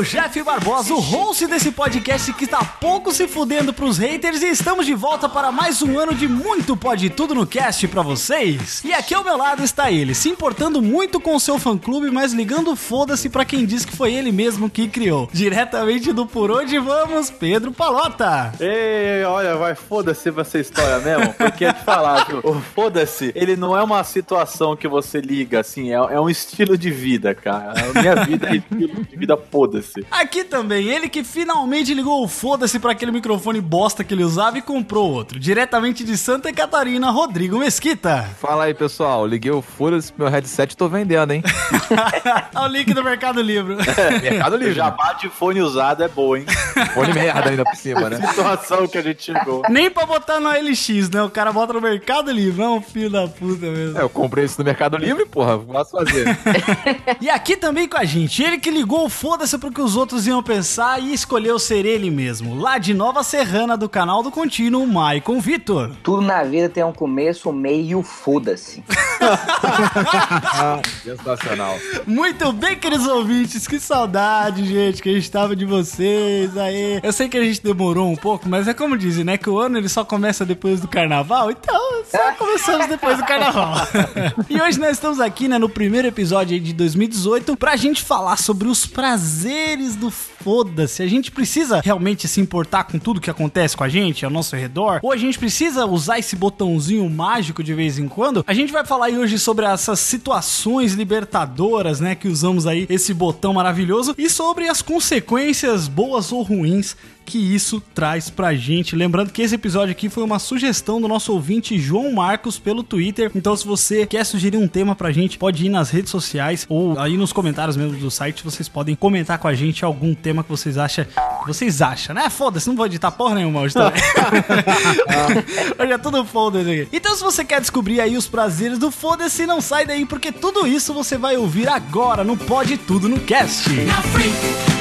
Sou o Jeff Barbosa, o host desse podcast que tá pouco se fudendo pros haters e estamos de volta para mais um ano de muito Pode Tudo no Cast pra vocês. E aqui ao meu lado está ele, se importando muito com o seu fã-clube, mas ligando foda-se pra quem disse que foi ele mesmo que criou. Diretamente do Por Onde Vamos, Pedro Palota. Ei, olha, vai foda-se pra essa história mesmo, porque é de falar, viu? O foda-se, ele não é uma situação que você liga, assim, é, é um estilo de vida, cara. A minha vida é estilo de vida, foda-se. Aqui também, ele que finalmente ligou o foda-se pra aquele microfone bosta que ele usava e comprou outro. Diretamente de Santa Catarina, Rodrigo Mesquita. Fala aí, pessoal. Liguei o foda-se pro meu headset e tô vendendo, hein? Olha o link do Mercado Livre. Mercado O Livre. jabá de fone usado é boa, hein? Fone merda ainda por cima, né? Situação que a gente chegou. Nem pra botar no LX, né? O cara bota no Mercado Livre. Não, filho da puta mesmo. É, eu comprei isso no Mercado Livre, porra. Posso fazer. E aqui também com a gente, ele que ligou o foda-se pro que os outros iam pensar e escolheu ser ele mesmo. Lá de Nova Serrana do canal do Contínuo, Maicon Vitor. Tudo na vida tem um começo, meio o foda-se. Sensacional. Muito bem, queridos ouvintes, que saudade, gente, que a gente tava de vocês aí. Eu sei que a gente demorou um pouco, mas é como dizem, né? Que o ano ele só começa depois do carnaval, então só começamos depois do carnaval. e hoje nós estamos aqui, né, no primeiro episódio aí de 2018, pra gente falar sobre os prazeres do foda-se. A gente precisa realmente se importar com tudo que acontece com a gente ao nosso redor? Ou a gente precisa usar esse botãozinho mágico de vez em quando? A gente vai falar hoje sobre essas situações libertadoras, né? Que usamos aí esse botão maravilhoso e sobre as consequências boas ou ruins que isso traz pra gente. Lembrando que esse episódio aqui foi uma sugestão do nosso ouvinte João Marcos pelo Twitter. Então, se você quer sugerir um tema pra gente, pode ir nas redes sociais ou aí nos comentários mesmo do site. Vocês podem comentar com a gente algum tema que vocês acham. que Vocês acham, né? Foda-se, não vou editar porra nenhuma hoje também. hoje é tudo foda-se aqui. Então, se você quer descobrir aí os prazeres do foda-se, não sai daí, porque tudo isso você vai ouvir agora no Pode Tudo no Cast. Muito bem,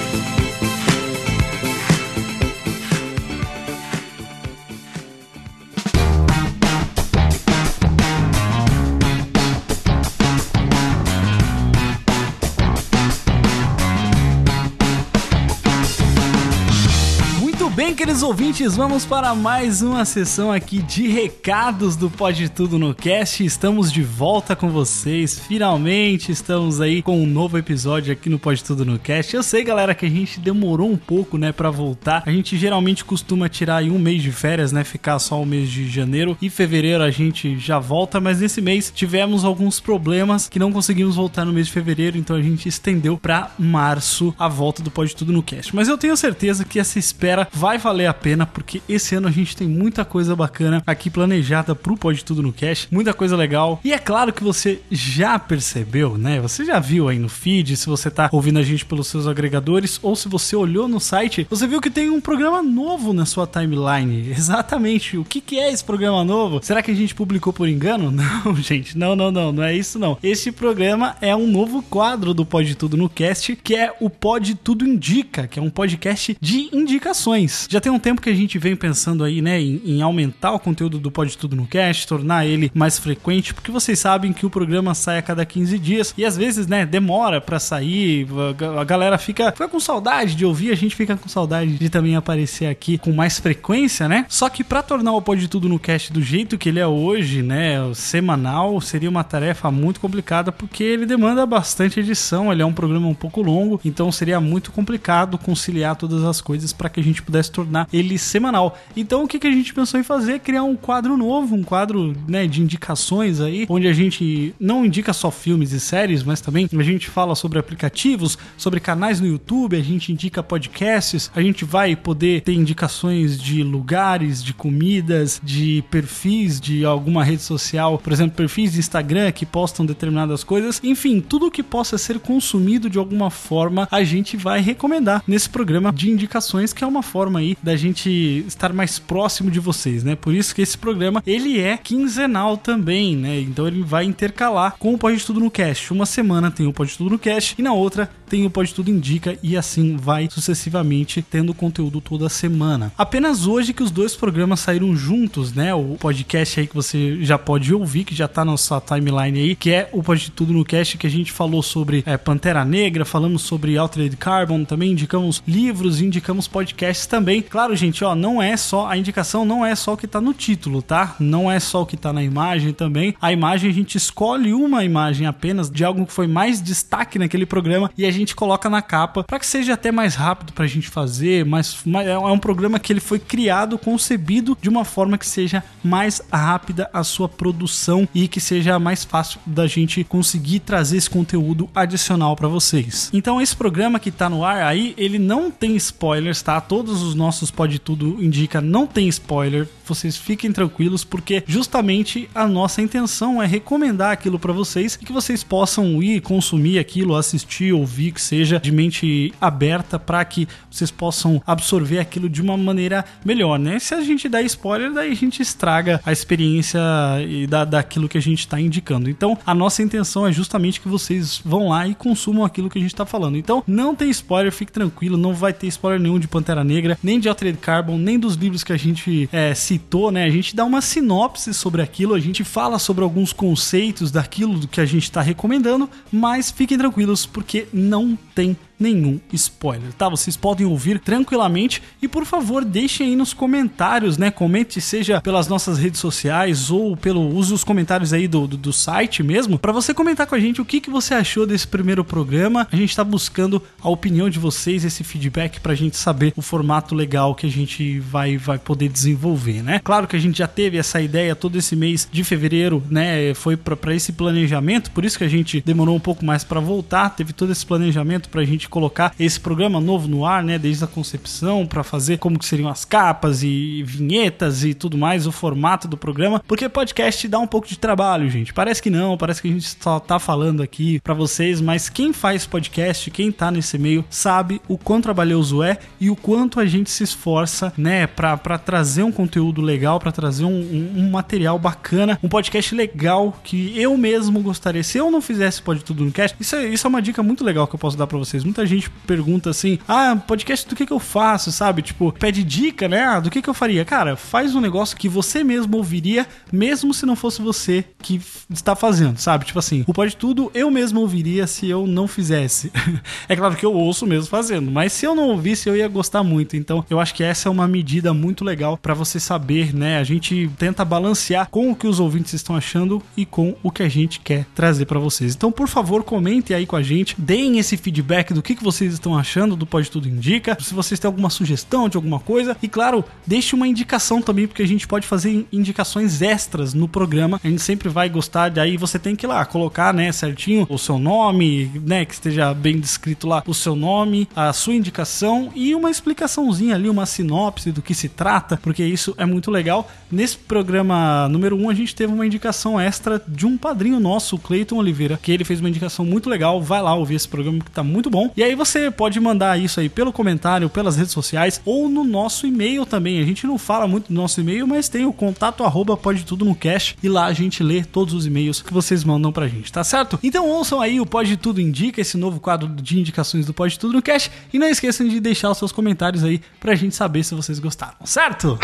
queridos ouvintes, vamos para mais uma sessão aqui de recados do Pode Tudo no Cast. Estamos de volta com vocês, finalmente estamos aí com um novo episódio aqui no Pode Tudo no Cast. Eu sei, galera, que a gente demorou um pouco, né, para voltar. A gente geralmente costuma tirar aí um mês de férias, né, ficar só o mês de janeiro e fevereiro a gente já volta, mas nesse mês tivemos alguns problemas que não conseguimos voltar no mês de fevereiro, então a gente estendeu para março a volta do Pode Tudo no Cast. Mas eu tenho certeza que essa espera vai valer a pena, porque esse ano a gente tem muita coisa bacana aqui planejada pro Pode Tudo no Cast, muita coisa legal. E é claro que você já percebeu, né? Você já viu aí no feed, se você tá ouvindo a gente pelos seus agregadores, ou se você olhou no site, você viu que tem um programa novo na sua timeline. Exatamente. O que, que é esse programa novo? Será que a gente publicou por engano? Não, gente. Não, não, não. Não é isso, não. Esse programa é um novo quadro do Pode Tudo no Cast, que é o Pode Tudo Indica, que é um podcast de indicações. Já tem um tempo que a gente vem pensando aí, né, em, em aumentar o conteúdo do Pode Tudo no Cast, tornar ele mais frequente, porque vocês sabem que o programa sai a cada 15 dias e às vezes, né, demora pra sair, a, galera fica, fica com saudade de ouvir, a gente fica com saudade de também aparecer aqui com mais frequência, né? Só que pra tornar o Pode Tudo no Cast do jeito que ele é hoje, né, semanal, seria uma tarefa muito complicada porque ele demanda bastante edição, ele é um programa um pouco longo, então seria muito complicado conciliar todas as coisas para que a gente pudesse tornar ele semanal. Então o que, que a gente pensou em fazer? Criar um quadro novo, um quadro né, de indicações aí, onde a gente não indica só filmes e séries, mas também a gente fala sobre aplicativos, sobre canais no YouTube, a gente indica podcasts, a gente vai poder ter indicações de lugares, de comidas, de perfis de alguma rede social, por exemplo, perfis de Instagram que postam determinadas coisas, enfim, tudo que possa ser consumido de alguma forma, a gente vai recomendar nesse programa de indicações, que é uma forma aí da gente estar mais próximo de vocês, né? Por isso que esse programa, ele é quinzenal também, né? Então ele vai intercalar com o Pode Tudo no Cast. Uma semana tem o Pode Tudo no Cast e na outra tem o Pode Tudo Indica e assim vai sucessivamente tendo conteúdo toda semana. Apenas hoje que os dois programas saíram juntos, né? O podcast aí que você já pode ouvir, que já tá na sua timeline aí, que é o Pode Tudo no Cast, que a gente falou sobre é, Pantera Negra, falamos sobre Altered Carbon, também indicamos livros, indicamos podcasts também. Claro, gente, ó, não é só a indicação, não é só o que tá no título, tá? Não é só o que tá na imagem também. A imagem a gente escolhe uma imagem apenas de algo que foi mais destaque naquele programa e a gente coloca na capa para que seja até mais rápido pra gente fazer, mas é um programa que ele foi criado, concebido de uma forma que seja mais rápida a sua produção e que seja mais fácil da gente conseguir trazer esse conteúdo adicional para vocês. Então esse programa que tá no ar aí, ele não tem spoilers, tá? Todos os nossos pode tudo indica não tem spoiler. Vocês fiquem tranquilos porque justamente a nossa intenção é recomendar aquilo para vocês e que vocês possam ir consumir aquilo, assistir, ouvir, que seja de mente aberta para que vocês possam absorver aquilo de uma maneira melhor, né? Se a gente dá spoiler, daí a gente estraga a experiência e da, daquilo que a gente está indicando. Então, a nossa intenção é justamente que vocês vão lá e consumam aquilo que a gente está falando. Então, não tem spoiler, fique tranquilo, não vai ter spoiler nenhum de Pantera Negra, nem de Altered Carbon, nem dos livros que a gente é, citou, né? A gente dá uma sinopse sobre aquilo, a gente fala sobre alguns conceitos daquilo que a gente está recomendando, mas fiquem tranquilos porque não tem nenhum spoiler, tá? Vocês podem ouvir tranquilamente e por favor deixem aí nos comentários, né? Comente seja pelas nossas redes sociais ou pelo use os comentários aí do, do, do site mesmo, para você comentar com a gente o que, que você achou desse primeiro programa. A gente tá buscando a opinião de vocês, esse feedback pra gente saber o formato legal que a gente vai, vai poder desenvolver, né? Claro que a gente já teve essa ideia todo esse mês de fevereiro, né? Foi para esse planejamento, por isso que a gente demorou um pouco mais para voltar, teve todo esse planejamento pra gente colocar esse programa novo no ar, né, desde a concepção para fazer como que seriam as capas e vinhetas e tudo mais, o formato do programa, porque podcast dá um pouco de trabalho, gente. Parece que não, parece que a gente só tá falando aqui para vocês, mas quem faz podcast, quem tá nesse meio, sabe o quão trabalhoso é e o quanto a gente se esforça, né, para trazer um conteúdo legal, para trazer um, um, um material bacana, um podcast legal que eu mesmo gostaria. Se eu não fizesse pode tudo no cast, isso é, isso é uma dica muito legal que eu posso dar para vocês. Muita gente pergunta assim: ah, podcast do que, que eu faço, sabe? Tipo, pede dica, né? Ah, do que, que eu faria? Cara, faz um negócio que você mesmo ouviria, mesmo se não fosse você que está fazendo, sabe? Tipo assim, o Pode Tudo eu mesmo ouviria se eu não fizesse. é claro que eu ouço mesmo fazendo, mas se eu não ouvisse, eu ia gostar muito. Então, eu acho que essa é uma medida muito legal para você saber, né? A gente tenta balancear com o que os ouvintes estão achando e com o que a gente quer trazer para vocês. Então, por favor, comentem aí com a gente, deem esse feedback do que, que vocês estão achando do Pode Tudo Indica, se vocês têm alguma sugestão de alguma coisa. E claro, deixe uma indicação também, porque a gente pode fazer indicações extras no programa. A gente sempre vai gostar, daí você tem que ir lá colocar, né, certinho o seu nome, né, que esteja bem descrito lá o seu nome, a sua indicação e uma explicaçãozinha ali, uma sinopse do que se trata, porque isso é muito legal. Nesse programa número 1, um, a gente teve uma indicação extra de um padrinho nosso, o Cleiton Oliveira, que ele fez uma indicação muito legal. Vai lá ouvir esse programa que tá muito bom. E aí você pode mandar isso aí pelo comentário, pelas redes sociais ou no nosso e-mail também. A gente não fala muito do nosso e-mail, mas tem o contato arroba pode tudo no cash e lá a gente lê todos os e-mails que vocês mandam pra gente, tá certo? Então ouçam aí o Pode Tudo Indica, esse novo quadro de indicações do Pode Tudo no Cash e não esqueçam de deixar os seus comentários aí pra gente saber se vocês gostaram, certo?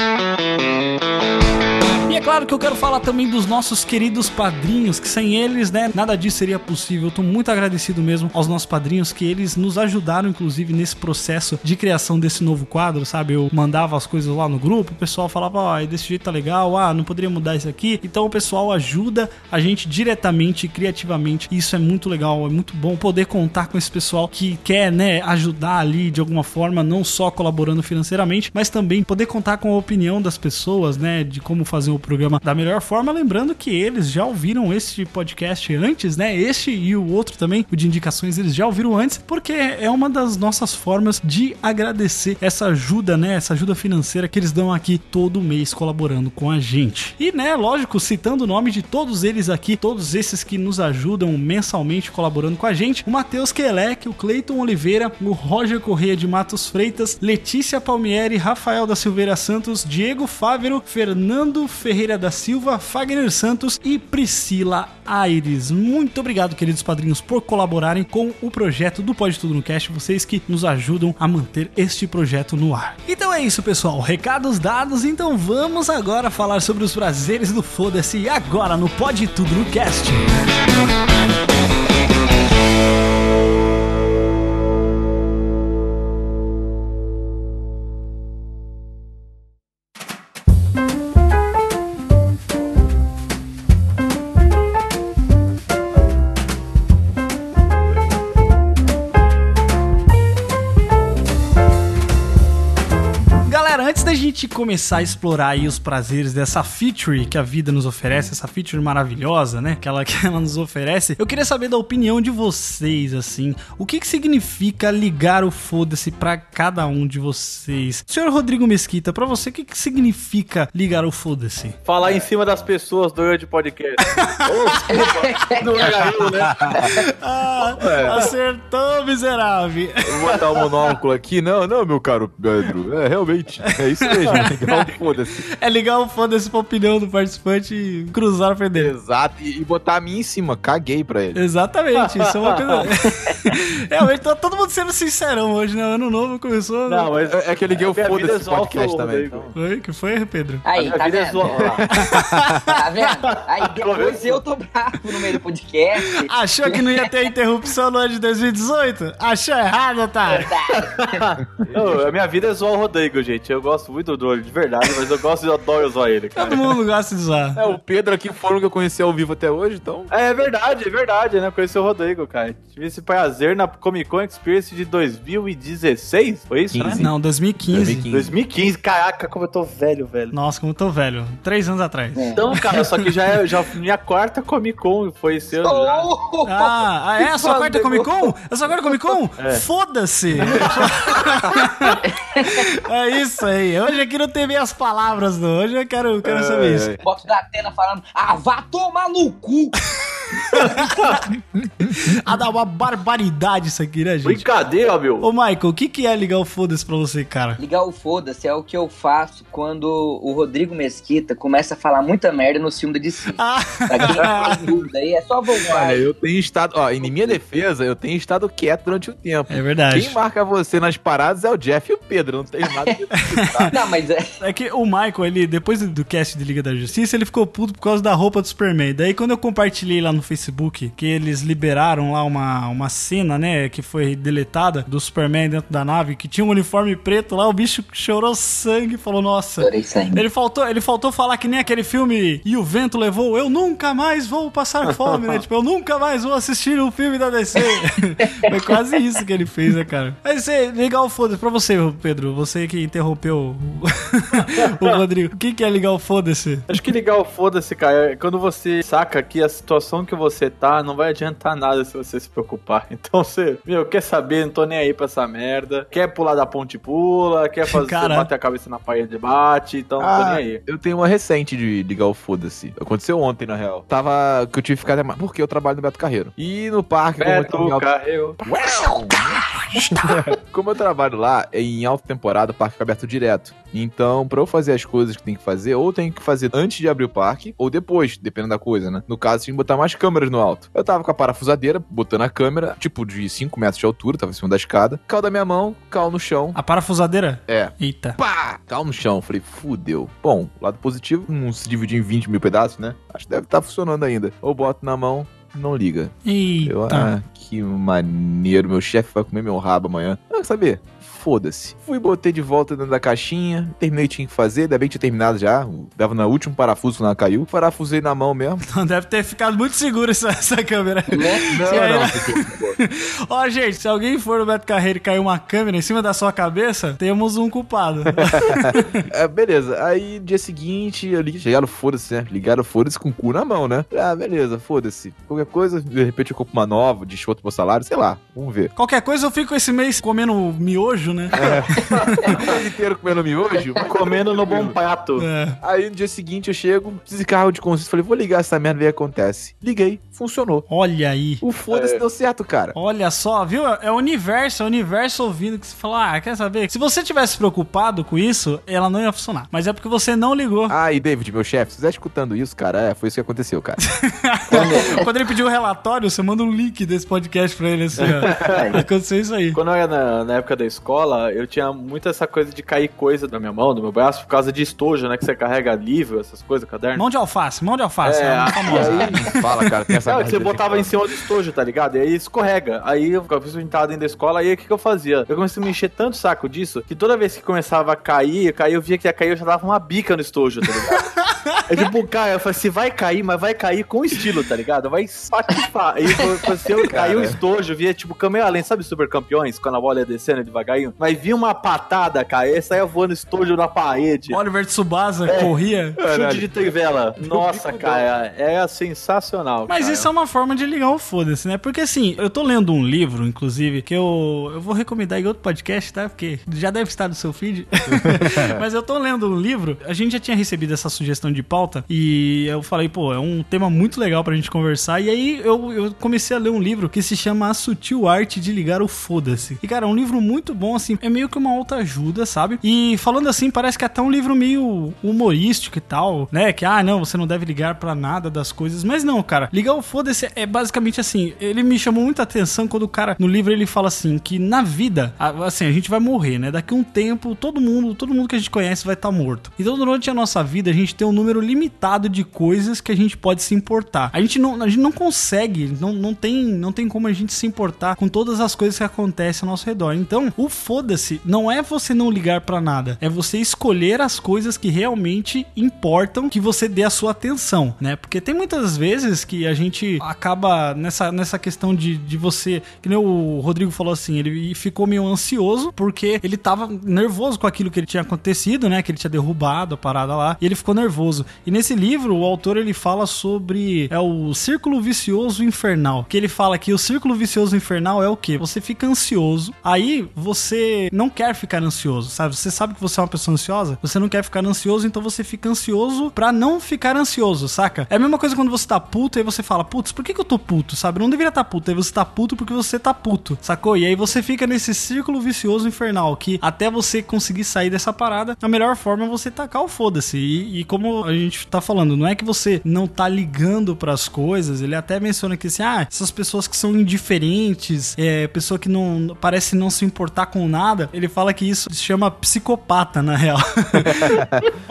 E é claro que eu quero falar também dos nossos queridos padrinhos, que sem eles, né, nada disso seria possível. Eu tô muito agradecido mesmo aos nossos padrinhos, que eles nos ajudaram, inclusive, nesse processo de criação desse novo quadro, sabe? Eu mandava as coisas lá no grupo, o pessoal falava, ó, desse jeito tá legal, ah, não poderia mudar isso aqui. Então o pessoal ajuda a gente diretamente, criativamente. E isso é muito legal, é muito bom poder contar com esse pessoal que quer, né, ajudar ali de alguma forma, não só colaborando financeiramente, mas também poder contar com a opinião das pessoas, né, de como fazer o programa da melhor forma. Lembrando que eles já ouviram este podcast antes, né? Este e o outro também, o de indicações, eles já ouviram antes, porque é uma das nossas formas de agradecer essa ajuda, né? Essa ajuda financeira que eles dão aqui todo mês colaborando com a gente. E, né, lógico, citando o nome de todos eles aqui, todos esses que nos ajudam mensalmente colaborando com a gente: o Matheus Kelec, o Cleiton Oliveira, o Roger Correia de Matos Freitas, Letícia Palmieri, Rafael da Silveira Santos, Diego Fávero, Fernando Ferreira da Silva, Fagner Santos e Priscila Aires. Muito obrigado, queridos padrinhos, por colaborarem com o projeto do Pode Tudo no Cast, vocês que nos ajudam a manter este projeto no ar. Então é isso, pessoal. Recados dados, então vamos agora falar sobre os prazeres do Foda-se agora no Pode Tudo no Cast. Galera, começar a explorar aí os prazeres dessa feature que a vida nos oferece, essa feature maravilhosa, né? Que ela, que ela nos oferece, eu queria saber da opinião de vocês, assim. O que que significa ligar o foda-se pra cada um de vocês? Senhor Rodrigo Mesquita, pra você, o que que significa ligar o foda-se? Falar em cima das pessoas durante o podcast. Não era eu, né? Ah, acertou, miserável. Eu vou botar o monóculo aqui. Não, não, meu caro Pedro. É, realmente. É isso mesmo. Legal, foda-se. É ligar o foda-se pra opinião do participante e cruzar a frente dele. Exato. E, e botar a mim em cima. Caguei pra ele. Exatamente, isso é uma coisa. Realmente, tá todo mundo sendo sincerão hoje, né? O ano novo começou. Não, mas É, é que eu liguei o Minha foda-se é o podcast também. Então. Oi, que foi, Pedro? Aí, minha tá é vendo? zoar. Tá vendo? Aí depois eu tô bravo no meio do podcast. Achou que não ia ter interrupção no ano de 2018? Achou errado, otário. Não, a minha vida é zoar o Rodrigo, gente. Eu gosto muito do de verdade, mas eu gosto e adoro zoar ele, cara. Todo mundo gosta de zoar. É, o Pedro aqui foram que eu conheci ao vivo até hoje, então. É verdade, é verdade, né? Conheci o Rodrigo, cara. Tive esse prazer na Comic Con Experience de 2016, foi isso? né? Não, 2015. 2015. 2015, caraca, como eu tô velho, velho. Nossa, como eu tô velho. Três anos atrás. É. Então, cara, só que já é já minha quarta Comic Con, foi esse ano. Oh! Ah, é a sua quarta. Comic Con? É a sua quarta Comic Con? Foda-se! é isso aí. Hoje aqui não tem meias palavras, não. Hoje eu quero, quero saber isso. Bota da Atena falando, ah, vá tomar no cu. Ah, dá uma barbaridade isso aqui, né, gente? Brincadeira, meu. Ô, Michael, o que, que é ligar o foda-se pra você, cara? Ligar o foda-se é o que eu faço quando o Rodrigo Mesquita começa a falar muita merda no filme da DC. Ah, Pra quem tem dúvida aí, é só voltar. Olha, eu tenho estado. Ó, em minha defesa, eu tenho estado quieto durante o tempo. é verdade. Quem marca você nas paradas é o Jeff e o Pedro. Não tenho nada de tá? Não, mas é, É que o Michael, ele, depois do- do cast de Liga da Justiça, ele ficou puto por causa da roupa do Superman. Daí, quando eu compartilhei lá no Facebook que eles liberaram lá uma, uma cena, né, que foi deletada do Superman dentro da nave, que tinha um uniforme preto lá, o bicho chorou sangue e falou: Nossa. sangue. Ele faltou, ele faltou falar que nem aquele filme E o Vento Levou, eu nunca mais vou passar fome, né? Tipo, eu nunca mais vou assistir um filme da DC. Foi quase isso que ele fez, né, cara? Mas você, legal, foda-se. Pra você, Pedro, você que interrompeu o, o Rodrigo, o que, que é ligar o foda-se? Acho que ligar o foda-se, cara, é quando você saca que a situação que você tá não vai adiantar nada se você se preocupar. Então você, meu, quer saber, não tô nem aí pra essa merda. Quer pular da ponte, pula. Quer fazer Cara. bater a cabeça na parede, bate. Então não tô nem Ah, aí. eu tenho uma recente de ligar o foda-se. Aconteceu ontem, na real. Tava que eu tive que ficar até mais. Porque eu trabalho no Beto Carreiro. E no parque, como eu Beto alta- Carreu. Como eu trabalho lá, é em alta temporada, o parque fica aberto direto. Então, pra eu fazer as coisas que tem que fazer, ou tem que fazer antes de abrir o parque, ou depois, dependendo da coisa, né? No caso, tinha que botar mais câmeras no alto. Eu tava com a parafusadeira, botando a câmera, tipo de 5 metros de altura, tava em cima da escada. Caiu da minha mão, caiu no chão. A parafusadeira? É. Eita. Pá! Caiu no chão. Falei, fudeu. Bom, lado positivo, não se divide em 20 mil pedaços, né? Acho que deve estar funcionando ainda. Ou boto na mão, não liga. Eu, Eita. ah, que maneiro, meu chefe vai comer meu rabo amanhã. Ah, quer saber? Foda-se. Fui, botei de volta dentro da caixinha, terminei o que tinha que fazer, ainda bem que tinha terminado já. Dava no último parafuso quando ela caiu. Parafusei na mão mesmo. Então deve ter ficado muito seguro essa, essa câmera. Não, aí, não, ficou- Ó, gente, se alguém for no Beto Carreiro e cair uma câmera em cima da sua cabeça, temos um culpado. É, beleza. Aí, dia seguinte, eu liguei. Chegaram, foda-se, né? Ligaram, foda-se com o cu na mão, né? Ah, beleza, foda-se. Qualquer coisa, de repente eu compro uma nova, desconto pro salário, sei lá. Vamos ver. Qualquer coisa eu fico esse mês comendo miojo, né? O mês inteiro comendo miojo. Comendo no bom prato. É. Aí no dia seguinte eu chego, descarro de consciência, falei, vou ligar essa merda e ver o que acontece. Liguei, funcionou. Olha aí. O foda-se deu certo, cara. Olha só, viu? É o universo, é o universo ouvindo que você fala, ah, quer saber? Se você tivesse preocupado com isso, ela não ia funcionar. Mas é porque você não ligou. Ah, e David, meu chefe, se você tá escutando isso, cara, é, foi isso que aconteceu, cara. Quando ele pediu o relatório, você manda um link desse podcast pra ele, assim, ó. Aconteceu isso aí. Quando eu era na, na época da escola, eu tinha muito essa coisa de cair coisa da minha mão, do meu braço, por causa de estojo, né? Que você carrega livro, essas coisas, caderno. Mão de alface, mão de alface. É, É, famosa. Não fala, cara, tem essa Não, você botava em cima do estojo, tá ligado? E aí escorrega. Aí eu ficava entrada dentro da escola, aí o que, que eu fazia? Eu comecei a me encher tanto o saco disso, que toda vez que começava a cair, eu caía, eu via que ia cair, eu já dava uma bica no estojo, tá ligado? É tipo, cara, eu falei, se vai cair, mas vai cair com estilo, tá ligado? Vai espatifar. Aí eu se eu cair o estojo, eu via tipo Kamehameha, sabe super campeões? Quando a bola ia descendo devagarinho. Mas via uma patada, cara, e saia voando estojo na parede. Oliver Tsubasa corria. Chute de trivela. Nossa, cara, era sensacional. Mas cara. isso é uma forma de ligar o foda-se, né? Porque assim, eu tô lendo um livro, inclusive, que eu, eu vou recomendar em outro podcast, tá? Porque já deve estar no seu feed. Mas eu tô lendo um livro, a gente já tinha recebido essa sugestão de pauta e eu falei, pô, é um tema muito legal pra gente conversar. E aí eu, eu comecei a ler um livro que se chama A Sutil Arte de Ligar o Foda-se. E cara, é um livro muito bom, assim, é meio que uma autoajuda, sabe? E falando assim, parece que é até um livro meio humorístico e tal, né? Que, ah, não, você não deve ligar pra nada das coisas. Mas não, cara, ligar o foda-se é basicamente assim. Ele me chamou muita atenção quando o cara, no livro, ele fala assim: que na vida, assim, a gente vai morrer, né? Daqui um tempo, todo mundo, todo mundo que a gente conhece vai estar morto. Então, durante a nossa vida, a gente tem um número limitado de coisas que a gente pode se importar. A gente não, a gente não consegue, não, não, tem, não tem como a gente se importar com todas as coisas que acontecem ao nosso redor. Então, o foda-se não é você não ligar pra nada, é você escolher as coisas que realmente importam que você dê a sua atenção, né? Porque tem muitas vezes que a gente acaba nessa, nessa questão de, de você, que nem o Rodrigo falou assim, ele ficou meio ansioso porque ele tava nervoso com aquilo que ele tinha acontecido, né? Que ele tinha derrubado a parada lá, e ele ficou nervoso. E nesse livro, o autor ele fala sobre é o círculo vicioso infernal, que ele fala que o círculo vicioso infernal é o que? Você fica ansioso, aí você não quer ficar ansioso, sabe? Você sabe que você é uma pessoa ansiosa, você não quer ficar ansioso, então você fica ansioso pra não ficar ansioso, saca? É a mesma coisa quando você tá puto e você fala, putz, por que, que eu tô puto, sabe? Não deveria tá puto, aí você tá puto porque você tá puto, sacou? E aí você fica nesse círculo vicioso infernal, que até você conseguir sair dessa parada, a melhor forma é você tacar o foda-se. E, e como a gente tá falando, não é que você não tá ligando pras coisas, ele até menciona que assim, ah, essas pessoas que são indiferentes, é, pessoa que não parece não se importar com nada, ele fala que isso se chama psicopata, na real.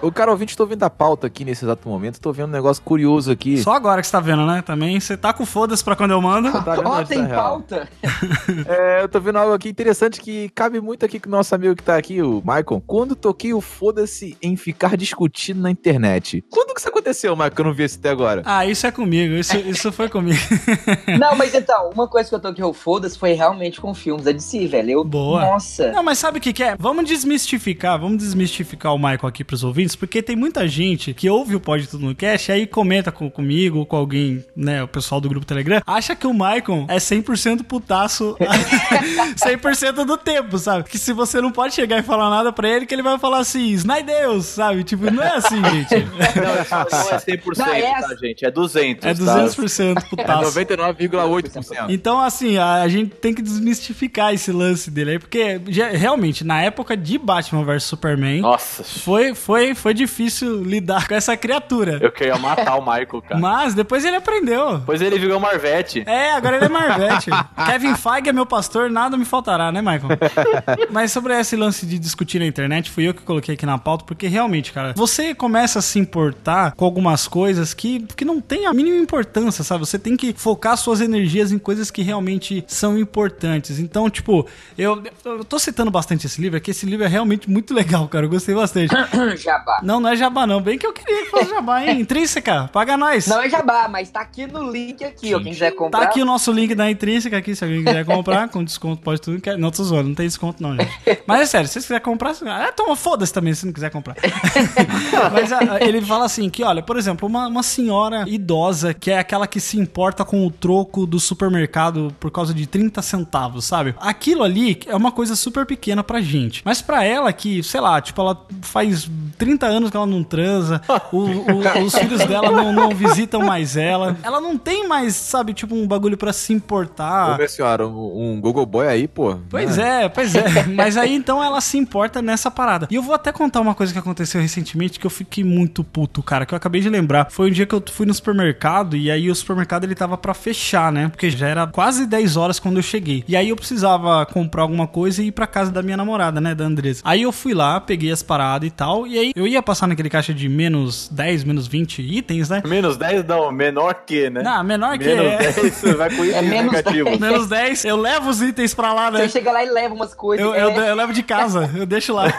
O cara ouvinte, tô vendo a pauta aqui nesse exato momento, tô vendo um negócio curioso aqui. Só agora que você tá vendo, né? Também você tá com foda-se pra quando eu mando. Tá Ó, tem tá real? pauta? É, eu tô vendo algo aqui interessante que cabe muito aqui com o nosso amigo que tá aqui, o Michael. Quando toquei o foda-se em ficar discutindo na internet. Quando que isso aconteceu, Michael? Que eu não vi isso até agora. Ah, isso é comigo, isso, isso foi comigo. Não, mas então, uma coisa que eu toquei o foda-se foi realmente com filmes da DC, velho. Eu, Boa. Nossa. Não, mas sabe o que, que é? Vamos desmistificar, vamos desmistificar o Michael aqui pros ouvintes, porque tem muita gente que ouve o Pode Tudo no Cast, aí comenta com, comigo ou com alguém, né, o pessoal do grupo Telegram, acha que o Michael é 100% putaço 100% do tempo, sabe? Que se você não pode chegar e falar nada pra ele, que ele vai falar assim, Snaideus, sabe? Tipo, não é assim, gente. Não, é não é 100%, Não, é tá, gente? É 200, É tá? 200% É putaço. 99,8%. Então, assim, a, a gente tem que desmistificar esse lance dele aí, porque já- realmente, na época de Batman vs Superman, Nossa. foi, foi foi difícil lidar com essa criatura. Eu queria matar o Michael, cara. Mas depois ele aprendeu. Depois ele virou Marvete. É, agora ele é Marvete. Kevin Feige é meu pastor, nada me faltará, né, Michael? Mas sobre esse lance de discutir na internet, fui eu que coloquei aqui na pauta, porque realmente, cara, você começa a se importar com algumas coisas que, que não tem a mínima importância, sabe? Você tem que focar suas energias em coisas que realmente são importantes. Então, tipo, eu, eu tô citando bastante esse livro, é que esse livro é realmente muito legal, cara. Eu gostei bastante. Jabá. Não, não é jabá, não. Bem que eu queria que fosse jabá, hein? Intrínseca, paga nós. Não é jabá, mas tá aqui no link aqui, ó. Quem quiser comprar. Tá aqui o nosso link da Intrínseca aqui, se alguém quiser comprar, com desconto pode tudo. que- Não, tô zoando, não tem desconto não, gente. Mas é sério, se vocês quiserem comprar, você- ah, toma, foda-se também se não quiser comprar. Mas ah, ele fala assim, que olha, por exemplo, uma, uma senhora idosa, que é aquela que se importa com o troco do supermercado por causa de 30 centavos, sabe? Aquilo ali é uma coisa super pequena pra gente. Mas pra ela que, sei lá, tipo, ela faz 30 anos que ela não transa, o- o- os filhos dela não, não visitam mais ela, ela não tem mais, sabe, tipo, um bagulho pra se Ô, importar. minha senhora, um, um Google Boy aí, pô. Pois é, pois é. Mas aí então ela se importa nessa parada. E eu vou até contar uma coisa que aconteceu recentemente que eu fiquei muito puto, cara, que eu acabei de lembrar. Foi um dia que eu fui no supermercado e aí o supermercado ele tava pra fechar, né? Porque já era quase 10 horas quando eu cheguei. E aí eu precisava comprar alguma coisa e ir pra casa da minha namorada, né, da Andresa. Aí eu fui lá, peguei as paradas e tal, e aí eu ia passar naquele caixa de menos 10, menos 20 itens, né? Menos 10 não, menor que, né? Não, menor que Menos é. 10, você vai com itens menos negativos. Menos 10, eu levo os itens pra lá, né? Você chega lá e leva umas coisas. Eu, é, eu, eu levo de casa, eu deixo lá.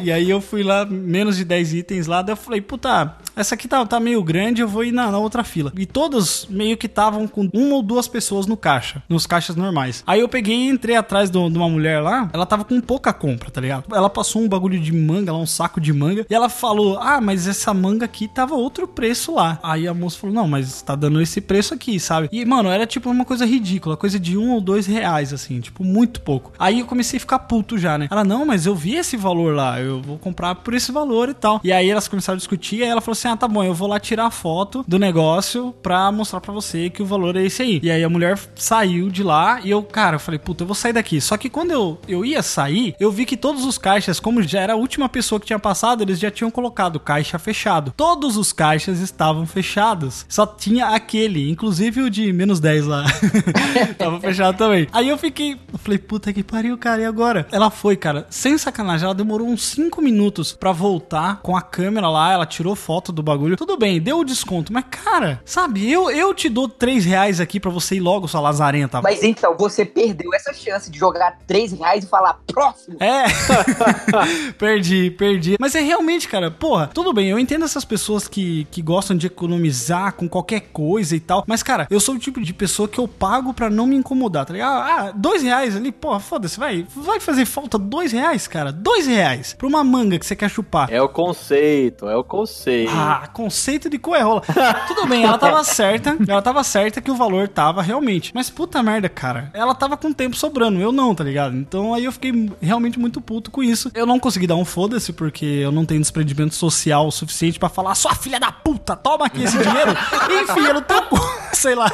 e aí eu fui lá, menos de 10 itens lá, daí eu falei, puta, essa aqui tá, tá meio grande, eu vou ir na, na outra fila. E todos meio que estavam com uma ou duas pessoas no caixa, nos caixas normais. Aí eu peguei e entrei atrás do- de uma mulher lá, ela tava com pouca compra, tá ligado? Ela passou um bagulho de manga lá, um saco de manga, e ela falou, ah, mas essa manga aqui tava outro preço lá. Aí a moça falou, não, mas tá dando esse preço aqui, sabe? E, mano, era tipo uma coisa ridícula, coisa de um ou dois reais, assim, tipo, muito pouco. Aí eu comecei a ficar puto já, né? Ela, não, mas eu vi esse valor lá, eu vou comprar por esse valor e tal. E aí elas começaram a discutir, e aí ela falou assim, ah, tá bom, eu vou lá tirar a foto do negócio pra mostrar pra você que o valor é esse aí. E aí a mulher saiu de lá, e eu, cara, eu falei, puta, eu vou sair daqui. Só que quando eu, eu ia sair, eu vi que todos os caixas, como já era a última pessoa que tinha passado, eles já tinham colocado caixa fechado. Todos os caixas estavam fechados. Só tinha aquele, inclusive o de menos 10 lá. Tava fechado também. Aí eu fiquei, eu falei, puta que pariu, cara, e agora? Ela foi, cara, sem sacanagem, ela demorou uns 5 minutos pra voltar com a câmera lá, ela tirou foto do bagulho. Tudo bem, deu o desconto, mas cara, sabe, eu, eu te dou 3 reais aqui pra você ir logo, sua lazarenta. Mas então, você perdeu essa chance de jogar 3 reais e falar próximo. É. perdi, perdi. Mas é realmente, cara, porra, tudo bem, eu entendo essas pessoas que, que gostam de economizar com qualquer coisa e tal. Mas, cara, eu sou o tipo de pessoa que eu pago pra não me incomodar, tá ligado? Ah, dois reais ali, porra, foda-se, vai. Vai fazer falta dois reais, cara? Dois reais pra uma manga que você quer chupar. É o conceito, é o conceito. Ah, conceito de coerrola. Tudo bem, ela tava certa. Ela tava certa que o valor tava realmente. Mas puta merda, cara. Ela tava com tempo sobrando, eu não, tá ligado? Então aí eu fiquei realmente muito puto com isso. Eu não consegui dar um foda-se, porque eu não tenho desprendimento social o suficiente pra falar, sua filha da puta, toma aqui esse dinheiro e enfia no teu cu. Sei lá.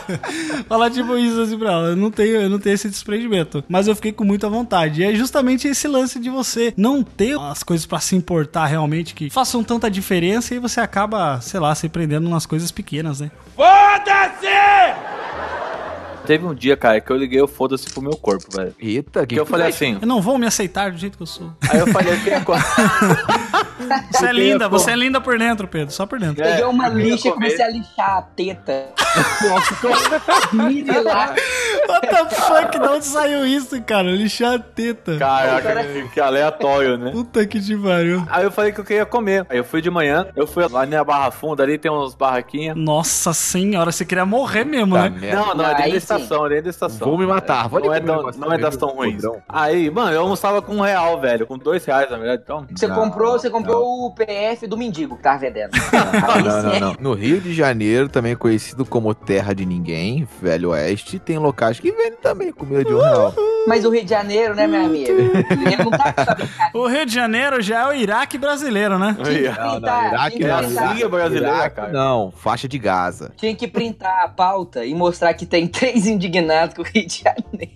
Falar tipo isso assim pra ela. Eu não tenho, eu não tenho esse desprendimento. Mas eu fiquei com muita vontade. E é justamente esse lance de você não ter as coisas pra se importar realmente que façam tanta diferença e você acaba, sei lá, se prendendo nas coisas pequenas, né? Teve um dia, cara, que eu liguei o foda-se pro meu corpo, velho. Eita, que Que eu falei assim. Eu não vou me aceitar do jeito que eu sou. Aí eu falei, eu queria. co- Você é linda, você é linda por dentro, Pedro, só por dentro. É, Peguei uma lixa e comecei a lixar a teta. What the fuck? De onde saiu isso, cara? Lixar a teta. Caraca, que, que aleatório, né? Puta que te pariu. Aí eu falei que eu queria comer. Aí eu fui de manhã, eu fui lá na Barra Funda, ali tem uns barraquinhas. Nossa senhora, você queria morrer mesmo, Tá né? merda. Não, não, é dentro. Estação, é dentro da estação. Vou me matar, vou não é, não é das tão ruins. podrão. Aí, mano, eu almoçava com um real, velho. Com dois reais, na verdade. Então, Você Não, comprou, você comprou não. o PF do mendigo que tava vendendo. Não, não, não, é- não. No Rio de Janeiro, também conhecido como Terra de Ninguém, Velho Oeste, tem locais que vendem também comida de um real. Mas o Rio de Janeiro, né, meu amigo? Ele não tá. O Rio de Janeiro já é o Iraque brasileiro, né? Não, Iraque printar. Iraque brasileira, cara. Não, faixa de Gaza. Tinha que printar a pauta e mostrar que tem três indignados com o Rio de Janeiro.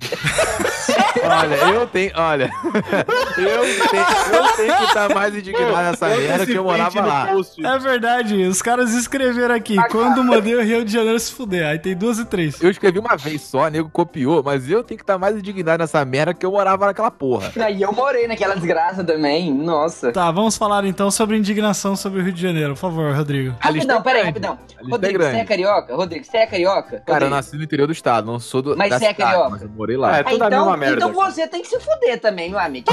Olha, eu tenho. Olha. eu, tenho, eu tenho que estar mais indignado nessa merda que eu morava lá. post. É verdade, os caras escreveram aqui, quando mandei o Rio de Janeiro se fuder. Aí tem duas e três. Eu escrevi uma vez só, nego copiou, mas eu tenho que estar mais indignado nessa merda que eu morava naquela porra. Aí eu morei naquela desgraça também. Nossa. Tá, vamos falar então sobre indignação sobre o Rio de Janeiro. Por favor, Rodrigo. Rapidão, é peraí, rapidão. É Rodrigo, grande. você é carioca? Rodrigo, você é carioca? Cara, eu Rodrigo. nasci no interior do estado, não sou do, Mas da você é cidade, carioca? mas eu morei lá. É, tudo a então, mesma merda. então você tem que se fuder também, meu amigo.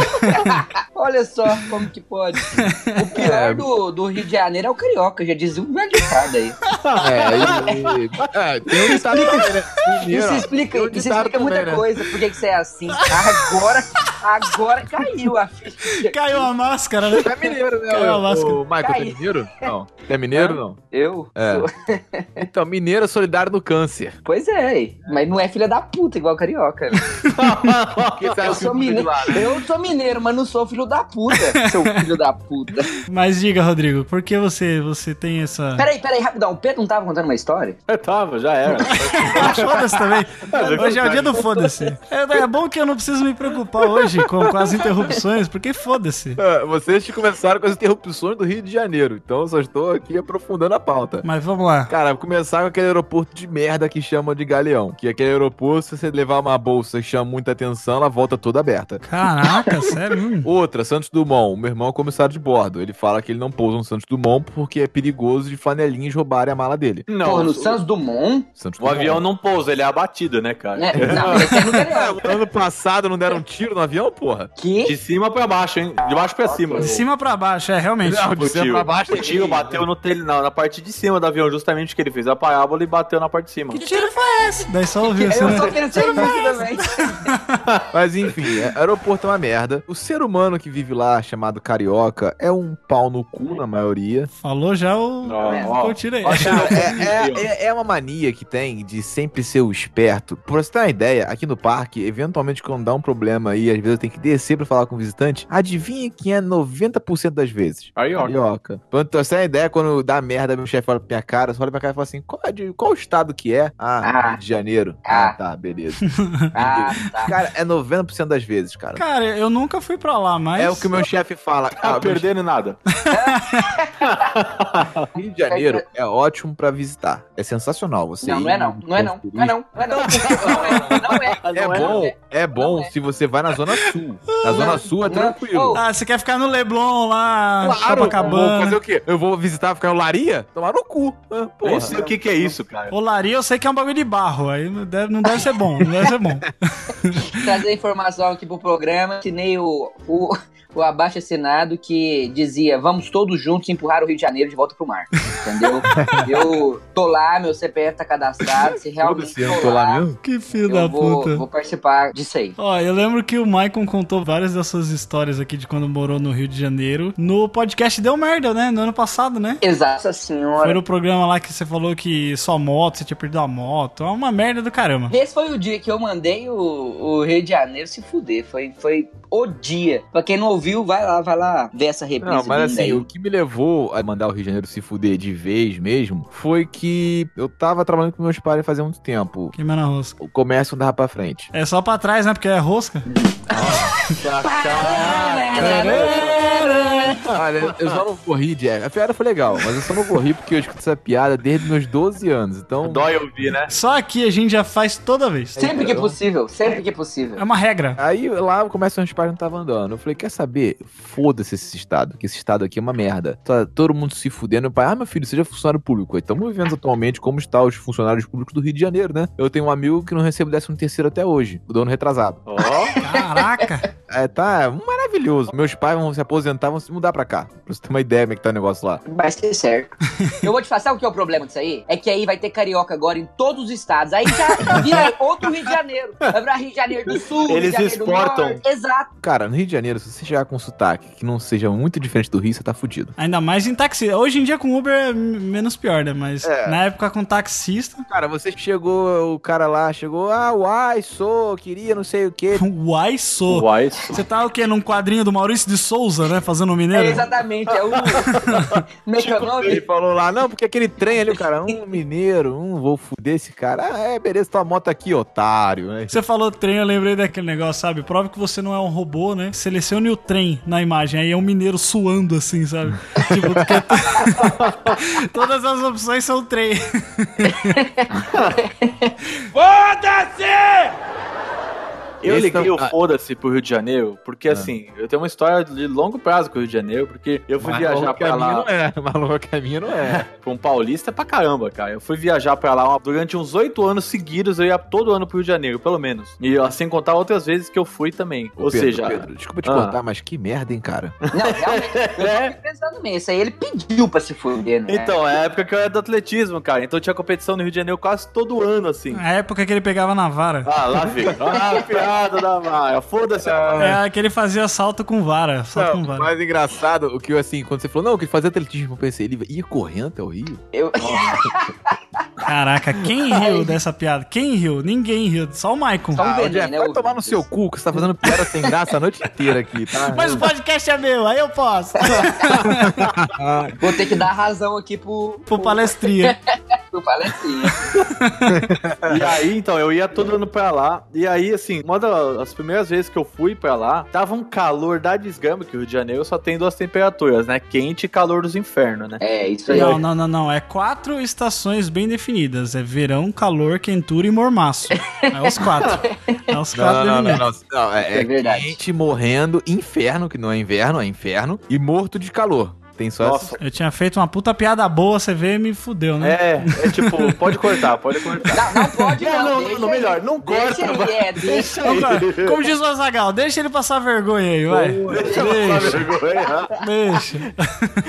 Olha só como que pode. O pior É. do, do Rio de Janeiro é o carioca, já dizia um velho ditado aí. É, e, é, tem um ditado também, né? Mineiro, Isso ó. explica, isso explica muita né? coisa. Por que, que você é assim? Agora, agora caiu a ficha. Caiu a máscara, né? É mineiro, né? Caiu a máscara. ô, Michael, é Cai. mineiro? Não. É mineiro, não? Eu? É. Sou- Então, mineiro é solidário no câncer. Pois é, mas não é filha da puta igual carioca. né? Eu sou mineiro, lá, né? eu sou mineiro, mas não sou filho da puta, seu filho da puta. Mas diga, Rodrigo, por que você, você tem essa. Peraí, peraí, rapidão. O Pedro não tava contando uma história? Eu tava, já era. Ah, foda-se também. Hoje é o dia do foda-se. É, é bom que eu não preciso me preocupar hoje com, com as interrupções, porque foda-se. Ah, Vocês começaram com as interrupções do Rio de Janeiro. Então eu só estou aqui aprofundando a pauta. Mas vamos lá. Cara, começar com aquele aeroporto de merda que chamam de Galeão. Que aquele aeroporto, se você levar uma bolsa e chama muita atenção, ela volta toda aberta. Caraca, sério? Outra, Santos Dumont. O meu irmão é comissário de bordo. Ele fala que ele não pousa no Santos Dumont porque é perigoso de flanelinhas roubarem a mala dele. Não, Porra, no o- Santos Dumont? Santos o avião não pousa, ele é abatido, né, cara? Né? Não, esse é. Ano passado não deram um tiro no avião, porra? Que? De cima pra baixo, hein? De baixo pra cima. De cima pra baixo, é, realmente. Não, de cima pra baixo. o tio bateu no tel... não, na parte de cima do avião, justamente que ele fez a parábola e bateu na parte de cima. Que tiro foi esse? Só ouviu Eu né? só pensei nisso também. Mas enfim, é- aeroporto é uma merda. O ser humano que vive lá, chamado carioca, é um pau no cu na maioria. Falou já o. Cara, é, é- é- é uma mania que tem de sempre ser o esperto. Pra você ter uma ideia, aqui no parque, eventualmente quando dá um problema aí, às vezes eu tenho que descer pra falar com o visitante, adivinha quem é 90% das vezes? Aí, ó. Carioca. Pra você ter uma ideia, quando dá merda, meu chefe olha pra minha cara, você olha pra minha cara e fala assim, qual, é de- qual estado que é? Ah, Ah. Rio de Janeiro. Ah. Ah, tá, beleza. Ah, tá. cara, é 90% das vezes, cara. Cara, eu nunca fui pra lá, mas. É o que o meu chefe fala. Tá Ah, meu perdendo nada. Rio de Janeiro é ótimo pra visitar. É sensacional. Você Não, ir não é não. Não é não. Não é não. Não é não. Não é. Não é. É Não é, bom, não é. é bom é. se você vai na Zona Sul. Na Zona Sul é tranquilo. Ah, você quer ficar no Leblon lá, Claro, eu vou Copacabana. fazer o quê? Eu vou visitar, ficar no Laria? Tomar no cu. Ah, Eu Porra. sei o que que é isso, cara. Olaria eu sei que é um bagulho de barro, aí não deve, não deve ser bom, não deve ser bom. trazer informação aqui pro programa. Assinei o, o, o abaixo assinado que dizia: vamos todos juntos empurrar o Rio de Janeiro de volta pro mar. Entendeu? eu tô lá, meu CPF tá cadastrado. Se realmente eu não tô lá mesmo? Que filho eu da vou, puta. vou participar disso aí. Ó, eu lembro que o Maicon contou várias dessas histórias aqui de quando morou no Rio de Janeiro. No podcast Deu Merda, né? No ano passado, né? Exata Foi senhora. no programa lá que você falou que só moto, você tinha perdido a moto. É uma merda do caramba. Esse foi o dia que eu mandei o, o Rio de Janeiro se fuder. Foi, foi o dia. Pra quem não ouviu, vai lá, vai lá ver essa reprise. Não, mas assim, aí. o que me levou a mandar o Rio de Janeiro se fuder de vez mesmo foi que eu tava trabalhando com meus pais fazia muito tempo. Queimando a rosca. O comércio não dava pra frente. É só pra trás, né? Porque é rosca. Olha, eu só não rir, Jack. A piada foi legal, mas eu só não vou rir porque eu escuto essa piada desde meus 12 anos. Então, Dói ouvir, né? Só aqui a gente já faz toda vez. Sempre que possível, sempre que possível. É uma regra. Aí lá o comércio meus pais não estavam andando. Eu falei, quer saber? Foda-se esse estado, que esse estado aqui é uma merda. Tá todo mundo se fudendo. Meu pai, ah, meu filho, seja funcionário público. Estamos vivendo atualmente como estão os funcionários públicos do Rio de Janeiro, né? Eu tenho um amigo que não recebe 13 terceiro até hoje, o dono retrasado. Ó, Caraca. É, tá maravilhoso. Meus pais vão se aposentar, vão se mudar pra cá. Pra você ter uma ideia como é que tá o negócio lá. Vai ser certo. Eu vou te falar, sabe o que é o problema disso aí? É que aí vai ter carioca agora em todos os estados. Aí já vira outro Rio de Janeiro. Vai virar Rio de Janeiro do Sul, Rio Eles de Janeiro exportam. do Norte. Exato. Cara, no Rio de Janeiro, se você chegar com um sotaque que não seja muito diferente do Rio, você tá fudido. Ainda mais em taxi. Hoje em dia com Uber é menos pior, né? Mas É. na época com taxista. Cara, você chegou, o cara lá chegou, ah, uai, sou, queria não sei o quê. Uai, sou. Uai, Você tá o quê? Num quadrinho do Maurício de Souza, né? Fazendo o É, mineiro? exatamente. É o. Como é que é o nome? Ele falou lá, não, porque aquele trem ali, o cara, um mineiro, um vou fuder esse cara. Ah, é, beleza, tua moto aqui, otário, né? Você falou trem, eu lembrei daquele negócio, sabe? Prova que você não é um robô, né? Selecione o trem na imagem. Aí é um mineiro suando assim, sabe? tipo, porque todas as opções são trem. Eu Esse liguei tá- o foda-se pro Rio de Janeiro, porque assim, eu tenho uma história de longo prazo com o Rio de Janeiro, porque eu fui viajar pra lá. não é, maluco caminho não é. Pra um paulista é pra caramba, cara. Eu fui viajar pra lá durante uns oito anos seguidos, eu ia todo ano pro Rio de Janeiro, pelo menos. E sem contar outras vezes que eu fui também. Ou Pedro, seja, Pedro, desculpa te Ah. cortar, mas que merda, hein, cara. Não, realmente. Eu É. pensando nisso. Aí ele pediu pra se fuder, né? então, é a época que eu era do atletismo, cara. Então tinha competição no Rio de Janeiro quase todo ano, assim. A época que ele pegava na vara. Ah, lá vem. Ah, piada da Maia. Foda-se a Maia. É que ele fazia salto com vara. Salto com Não, o vara. mais engraçado, o que eu, assim, quando você falou, não, que fazia atletismo, eu pensei, ele ia correndo até o Rio? Eu... Caraca, quem riu dessa piada? Quem riu? Ninguém riu. Só o Maicon. Só um Ah, Jeff, né, vai tomar no seu cu, que você tá fazendo piada sem graça a noite inteira aqui, tá? Mas o podcast é meu, aí eu posso. Vou ter que dar razão aqui pro, Pro palestrinha. pro palestrinha. E aí, então, eu ia todo ano pra lá. E aí, assim, uma das primeiras vezes que eu fui pra lá, tava um calor da desgama, que o Rio de Janeiro só tem duas temperaturas, né? Quente e calor dos infernos, né? É, isso aí. Não, não, não, não. É quatro estações bem definidas. É verão, calor, quentura e mormaço. É os quatro. É os quatro Não, não, não, não, não, É, É é verdade. quente, morrendo, inferno, que não é inverno, é inferno, e morto de calor. Tem só Nossa. Eu tinha feito uma puta piada boa, você veio e me fudeu, né? É, é tipo, pode cortar, pode cortar. Não, não pode Não, não. não, deixa melhor, não Deixa corta, é, deixa aí. Vamos lá. Como diz o Azagal, deixa ele passar vergonha aí, vai. Deixa eu passar vergonha. Deixa.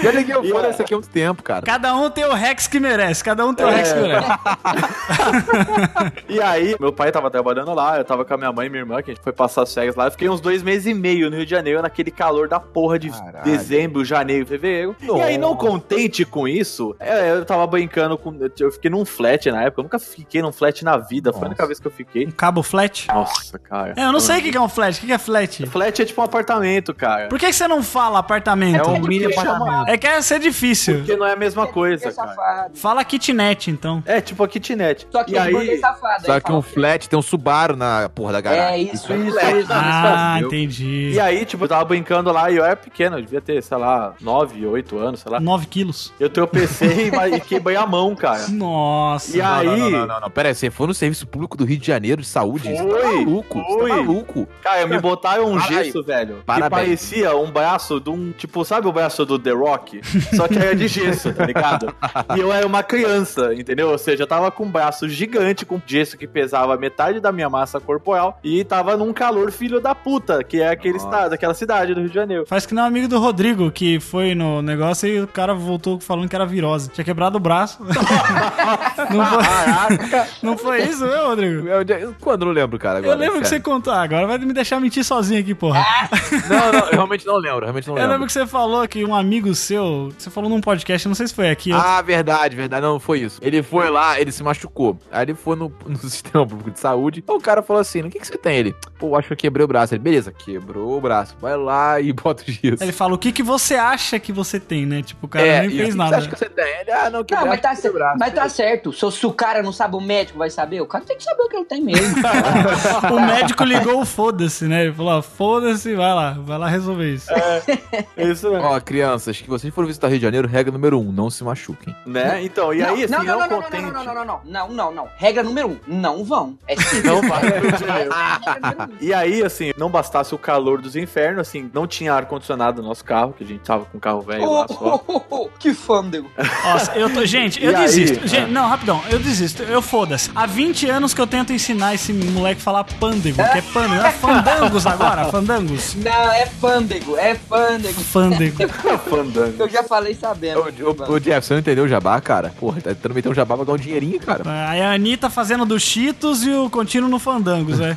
Eu liguei o fone é- esse aqui há muito tempo, cara. Cada um tem o Rex que merece. Cada um tem o Rex que merece. E aí, meu pai tava trabalhando lá, eu tava com a minha mãe e minha irmã, que a gente foi passar as férias lá. Eu fiquei uns dois meses e meio no Rio de Janeiro, naquele calor da porra de Caralho. dezembro, janeiro, fevereiro. E aí, não contente com isso, é, eu tava brincando com. Eu fiquei num flat na época, eu nunca fiquei num flat na vida, foi a única vez que eu fiquei. Um cabo flat? Nossa, cara. É, eu não sei o que é um flat. O que é flat? Flat é tipo um apartamento, cara. Por que você não fala apartamento? É um mini porque chama- apartamento. É que ia ser difícil. Porque não é a mesma coisa, É cara. safado. Fala kitnet, então. É tipo a kitnet. Só que e é aí, safado. Só aí que um flat tem um Subaru na porra da garagem. É isso, Isso, isso. Ah, entendi. E aí, tipo, eu tava brincando lá e eu era pequeno, eu devia ter, sei lá, 9, 8 anos, sei lá. 9 quilos. Eu tropecei e quebrei a mão, cara. Nossa. E aí, Não, não, não, não, não. Pera aí, você foi no Serviço Público do Rio de Janeiro de Saúde? Você tá Foi, maluco, você foi. tá maluco. cara, me botaram um Parabéns. gesso, velho. Parabéns. Que parecia um braço de um. Tipo, sabe o braço do The Rock? Só que era de gesso, tá ligado? E eu era uma criança, entendeu? Ou seja, eu tava com um braço gigante, com gesso que pesava metade da minha massa corporal e tava num calor filho da puta, que é aquele Nossa. estado, aquela cidade do Rio de Janeiro. Faz que nem um amigo do Rodrigo, que foi no negócio e o cara voltou falando que era virose. Tinha quebrado o braço. não, foi, não foi isso, meu, Rodrigo? Eu- eu- Quando eu não lembro, cara? Agora, Eu lembro que você contou. Ah, Agora vai me deixar mentir sozinho aqui, porra. Não, não, eu realmente não lembro, realmente não Eu lembro. lembro que você falou que um amigo seu. Você falou num podcast, não sei se foi aqui. Ah, verdade, verdade. Não, foi isso. Ele foi lá, ele se machucou. Aí ele foi no, no sistema público de saúde. O cara falou assim: o que, que você tem? Ele, pô, acho que eu quebrei o braço. Ele, beleza, quebrou o braço. Vai lá e bota o giz. Ele fala, o que, que você acha que você tem, né? Tipo, o cara nem É, o fez que nada. Você acha que você tem? Ele, ah, não, quebrei Não, mas tá, o braço. mas tá certo. Se, se o cara não sabe, o médico vai saber. O cara tem que saber o que ele tem mesmo. O médico ligou o foda-se, né? Ele falou, foda-se, vai lá, vai lá resolver isso. Isso mesmo. Ó, crianças, que vocês forem visitar Rio de Janeiro, regra número um, não se machuquem. Né? Então, e aí, assim, não, não, não, não, não, contente. não, não, não, não, não, não, não, não. Regra número um, não vão. É simples. Não vai Rio de Janeiro. E aí, assim, não bastasse o calor dos infernos, assim, não tinha ar-condicionado no nosso carro, que a gente tava com um carro velho. Aí Oh, lá só. oh, oh, oh, que fândego. Nossa, eu tô. Gente, eu E aí? desisto. É. Gente, não, rapidão, eu desisto. Eu foda-se. Há 20 anos que eu tento ensinar esse moleque a falar pândego, que é pândego. É fandangos agora, fandangos. Não, é fândego, é fândego. Fândego. Fandango. Eu já falei sabendo. Ô, ô, ô, Jeff, você não entendeu o jabá, cara? Porra, tá tentando meter um jabá pra ganhar um dinheirinho, cara. Aí a Anitta fazendo do Cheetos e o contínuo no fandangos, é.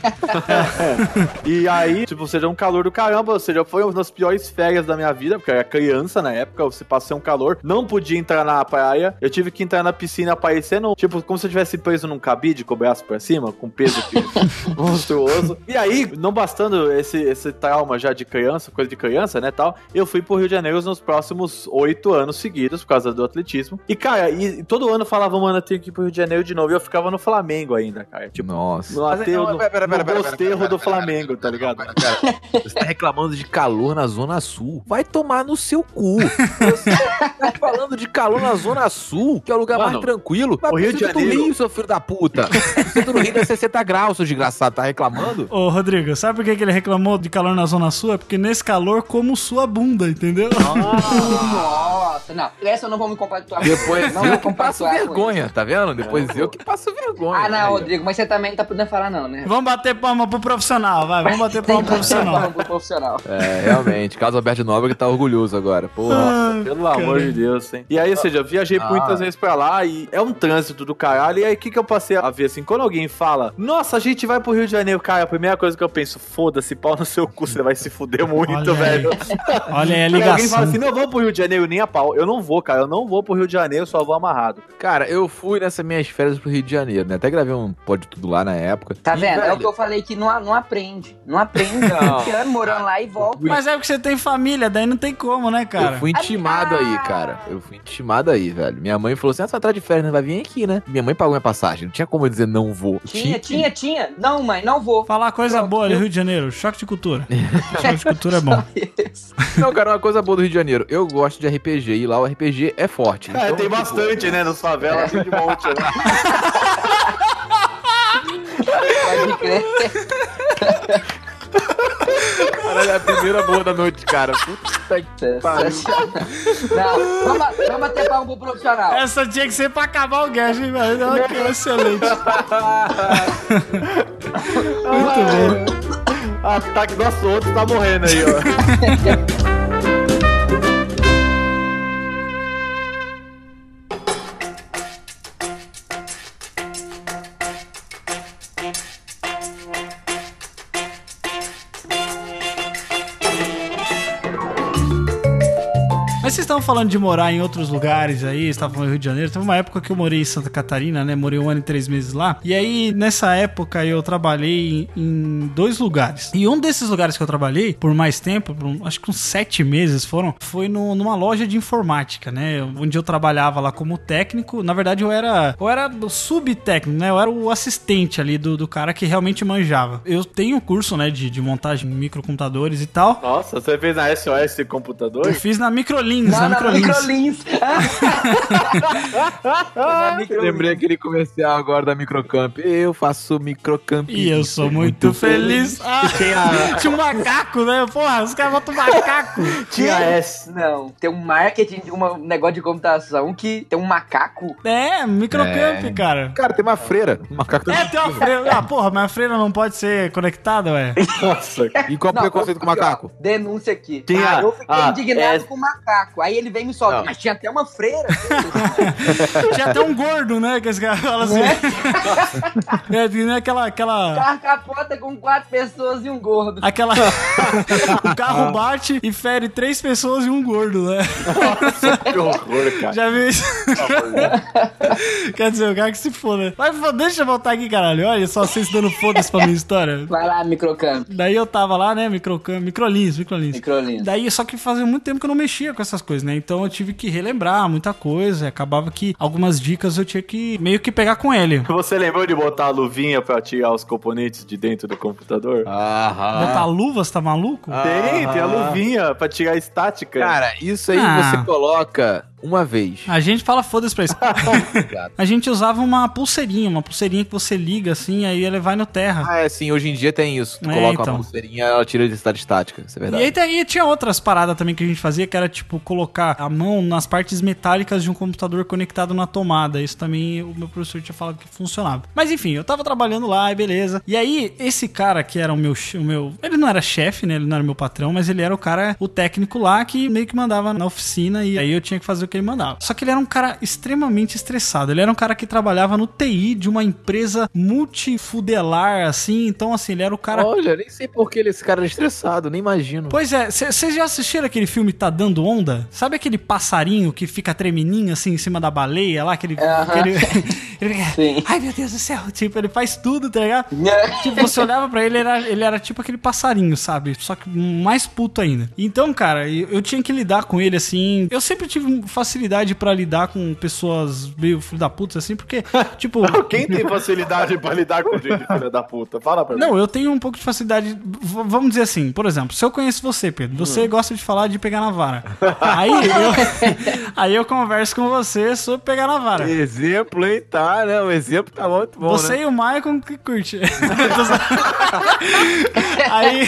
E aí, tipo, seja um calor do caramba, ou seja, foi uma das piores férias da minha vida, porque eu era criança na época, você passei um calor, não podia entrar na praia, eu tive que entrar na piscina parecendo, tipo, como se eu tivesse preso num cabide com o braço pra cima, com peso aqui, monstruoso. E aí, não bastando esse, esse trauma já de criança, coisa de criança, né, tal, eu fui pro Rio de Janeiro nos próximos oito anos seguidos, por causa do atletismo. E, cara, e, todo ano falava, mano, eu tenho que ir pro Rio de Janeiro de novo, e eu ficava no Flamengo ainda, cara, tipo, Nossa. no aterro, no, pera, pera, no pera, do Flamengo, tá ligado? Você tá reclamando de calor na Zona Sul. Vai tomar no seu cu. Você tá falando de calor na Zona Sul, que é o lugar Mano, mais tranquilo. Vai o Rio de do Janeiro- Rio, seu filho da puta. O centro do Rio dá 60 graus, seu desgraçado. Tá reclamando? Ô, Rodrigo, sabe por que ele reclamou de calor na Zona Sul? É porque nesse calor, como sua bunda, entendeu? Nossa, não. Essa eu não vou me compactuar. Depois não eu vou que passo vergonha, tá vendo? Depois eu que passo vergonha. Ah, não, Aí. Rodrigo, mas você também não tá podendo falar não, né? Vamos bater palma pro profissional, vai. Vamos bater palma pro profissional. Vamos pro profissional. É, realmente. Caso Alberto Nóbrega tá orgulhoso agora. Porra. Ah, Pelo amor de Deus, hein? E aí, ou seja, eu viajei Ah. muitas vezes pra lá e é um trânsito do caralho. E aí, o que, que eu passei a ver assim? Quando alguém fala, nossa, a gente vai pro Rio de Janeiro, cara, a primeira coisa que eu penso, foda-se, pau no seu cu, você vai se fuder muito, Olha velho. Olha aí a Aí alguém fala ligação. assim, não, vamos pro Rio de Janeiro, nem a pau. Eu não vou, cara, eu não vou pro Rio de Janeiro, só vou amarrado. Cara, eu fui nessas minhas férias pro Rio de Janeiro, né? Até gravei um pod tudo lá na época. Tá E, vendo? É velho, o que eu falei que não, não aprende. Não aprende. Não. 20 anos morando lá e volta. Mas é porque você tem família, daí não tem como, né, cara? Eu fui intimado aí, cara. Eu fui intimado aí, velho. Minha mãe falou assim: ah, você vai atrás de férias, né? vai vir aqui, né? Minha mãe pagou minha passagem. Não tinha como eu dizer não vou. Tinha, tinha, tinha. Não, mãe, não vou. Falar coisa Pronto, boa do eu- Rio de Janeiro, choque de cultura. choque de cultura é bom. Não, cara, uma coisa boa do Rio de Janeiro. Eu gosto de RPG e lá o RPG é forte. É, Então, tem tipo, bastante, né, nos favelas, tem de monte, né? Pode crer. Caralho, é a primeira boa da noite, cara. Puta que pariu. Não, vamos, vamos bater palma pro profissional. Essa tinha que ser pra acabar o gas, hein, velho? Não, que excelente. Muito bom. Ataque nosso outro tá morrendo aí, ó. estavam falando de morar em outros lugares aí, estavam falando do Rio de Janeiro. Teve uma época que eu morei em Santa Catarina, né? Morei um ano e três meses lá. E aí, nessa época, eu trabalhei em, dois lugares. E um desses lugares que eu trabalhei por mais tempo, por acho que uns sete meses foram, foi no- numa loja de informática, né? Onde eu trabalhava lá como técnico. Na verdade, eu era, eu era subtécnico, né? Eu era o assistente ali do, do cara que realmente manjava. Eu tenho curso, né, de, de montagem de microcomputadores e tal. Nossa, você fez na SOS computador? Eu fiz na Microlins, Na Microlins. Lembrei aquele comercial agora da Microcamp. Eu faço Microcamp. E eu sou muito feliz. Ah, tinha um macaco, né? Porra, os caras botam um macaco. Tinha S. Não, tem um marketing, um negócio de computação que tem um macaco. É, microcamp, É. cara. Cara, tem uma freira. Um macaco É, tem uma freira. Ah, porra, mas a freira não pode ser conectada, ué. Nossa, E qual é o preconceito com o macaco? denúncia aqui. Tinha- Ah, eu fiquei ah, indignado é- com o macaco. Aí ele vem e me solta. Não. Mas tinha até uma freira. Tinha até um gordo, né? Que esse cara fala assim. É, que nem aquela. aquela... Carro capota com quatro pessoas e um gordo. Aquela. o carro bate e fere três pessoas e um gordo, né? que horror, cara. Já viu isso? Quer dizer, o cara que se foda. Mas pô, deixa eu voltar aqui, caralho. Olha só vocês dando foda-se pra minha história. Vai lá, microcamp. Daí eu tava lá, né, microcam, microlins, microlins. Microlins. Daí, só que fazia muito tempo que eu não mexia com essas coisas, né? Então eu tive que relembrar muita coisa. e Acabava que algumas dicas eu tinha que meio que pegar com ele. Você lembrou de botar a luvinha pra tirar os componentes de dentro do computador? Aham. Botar luva, você tá maluco? Tem, tem a Aham. luvinha pra tirar a estática. Cara, isso aí Ah. você coloca uma vez. A gente fala foda-se pra isso. A gente usava uma pulseirinha, uma pulseirinha que você liga assim, aí ele vai no terra. Ah, é sim, hoje em dia tem isso. Tu É, coloca então. uma pulseirinha, ela tira a eletricidade estática. Isso é E verdade. aí tem- e tinha outras paradas também que a gente fazia, que era tipo colocar a mão nas partes metálicas de um computador conectado na tomada. Isso também o meu professor tinha falado que funcionava. Mas enfim, eu tava trabalhando lá e beleza. E aí, esse cara que era o meu, o meu. Ele não era chefe, né? Ele não era meu patrão, mas ele era o cara, o técnico lá que meio que mandava na oficina e aí eu tinha que fazer o que ele mandava. Só que ele era um cara extremamente estressado. Ele era um cara que trabalhava no TI de uma empresa multifudelar, assim. Então, assim, ele era o cara. Olha, nem sei por que esse cara era estressado, nem imagino. Pois é, vocês já assistiram aquele filme Tá Dando Onda? Sabe aquele passarinho que fica tremeninho assim em cima da baleia lá? Aquele. Aham. aquele- ele Sim. Ai meu Deus do céu! Tipo, ele faz tudo, tá ligado? Tipo, você olhava pra ele, ele era, ele era tipo aquele passarinho, sabe? Só que mais puto ainda. Então, cara, eu, eu tinha que lidar com ele assim. Eu sempre tive facilidade pra lidar com pessoas meio filho da puta, assim, porque, tipo. Quem tem facilidade pra lidar com gente filha da puta? Fala pra mim. Não, eu tenho um pouco de facilidade. vamos dizer assim, por exemplo, se eu conheço você, Pedro, você gosta de falar de pegar na vara. Aí eu, aí eu converso com você sobre pegar na vara. Exemplo, hein? Tá, né? O exemplo tá muito bom, Você né? e o Maicon que curte. Aí,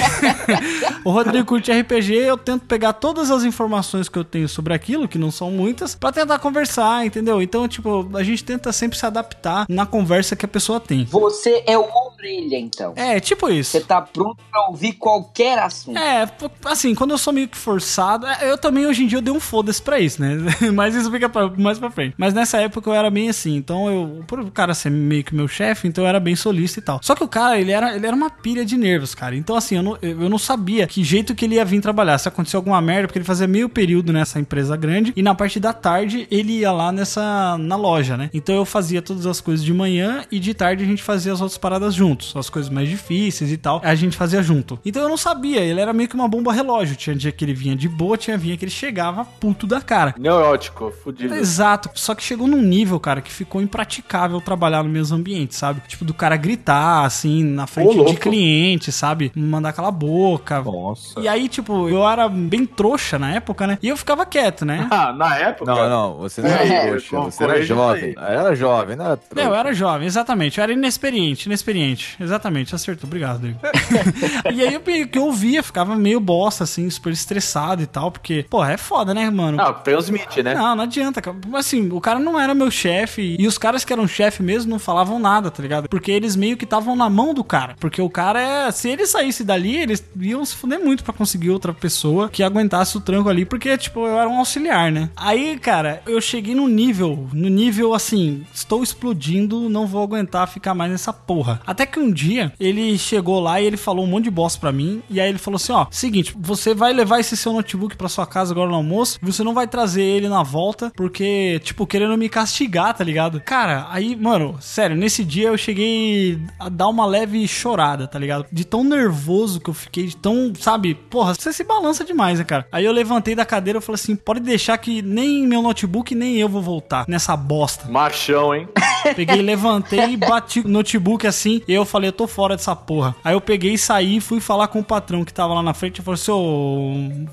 o Rodrigo curte RPG, eu tento pegar todas as informações que eu tenho sobre aquilo, que não são muitas, pra tentar conversar, entendeu? Então, tipo, a gente tenta sempre se adaptar na conversa que a pessoa tem. Você é o orelha, então. É, tipo isso. Você tá pronto pra ouvir qualquer assunto. É, assim, quando eu sou meio que forçado, é, eu também hoje em dia eu dei um foda-se pra isso, né? Mas isso fica pra- mais pra frente. Mas nessa época eu era bem assim, então eu, por o cara ser meio que meu chefe, então eu era bem solista e tal. Só que o cara, ele era, ele era uma pilha de nervos, cara. Então assim, eu não, eu não sabia que jeito que ele ia vir trabalhar. Se aconteceu alguma merda, porque ele fazia meio período nessa empresa grande e na parte da tarde ele ia lá nessa, na loja, né? Então eu fazia todas as coisas de manhã e de tarde a gente fazia as outras paradas juntos. As coisas mais difíceis e tal, a gente fazia junto. Então eu não sabia, ele era meio que uma bomba relógio. Tinha dia que ele vinha de boa, tinha dia que ele chegava puto da cara. Neurótico, fudido. Exato. Só que chegou num nível, cara, que ficou impraticável trabalhar no mesmo ambiente, sabe? Tipo, do cara gritar, assim, na frente de louco. cliente, sabe? Mandar cala a boca. Nossa. E aí, tipo, eu era bem trouxa na época, né? E eu ficava quieto, né? Ah, na época. Não, não, você não É, era trouxa, com- você era jovem. Era jovem, não era Não, eu era jovem, exatamente. Eu era inexperiente, inexperiente. Exatamente, acertou. Obrigado, Rodrigo. e aí eu meio que eu ouvia, ficava meio bosta, assim, super estressado e tal, porque, pô, é foda, né, mano? Não, transmite, né? Não, não adianta, cara. Assim, o cara não era meu chefe e os caras que eram chefe mesmo não falavam nada, tá ligado? Porque eles meio que estavam na mão do cara. Porque o cara é. Se ele saísse dali, eles iam se fuder muito pra conseguir outra pessoa que aguentasse o tranco ali, porque, tipo, eu era um auxiliar, né? Aí, cara, eu cheguei no nível, no nível assim, estou explodindo, não vou aguentar ficar mais nessa porra. Até que um dia ele chegou lá e ele falou um monte de bosta pra mim. E aí ele falou assim: ó, seguinte, você vai levar esse seu notebook pra sua casa agora no almoço, você não vai trazer ele na volta, porque, tipo, querendo me castigar, tá ligado? Cara, aí, mano, sério, nesse dia eu cheguei a dar uma leve chorada, tá ligado? De tão nervoso que eu fiquei, de tão, sabe, porra, você se balança demais, né, cara? Aí eu levantei da cadeira e falei assim: pode deixar que nem meu notebook, nem eu vou voltar nessa bosta. Machão, hein? Peguei, levantei, bati o notebook assim, e eu falei, eu tô fora dessa porra. Aí eu peguei, saí, fui falar com o patrão que tava lá na frente e falou: seu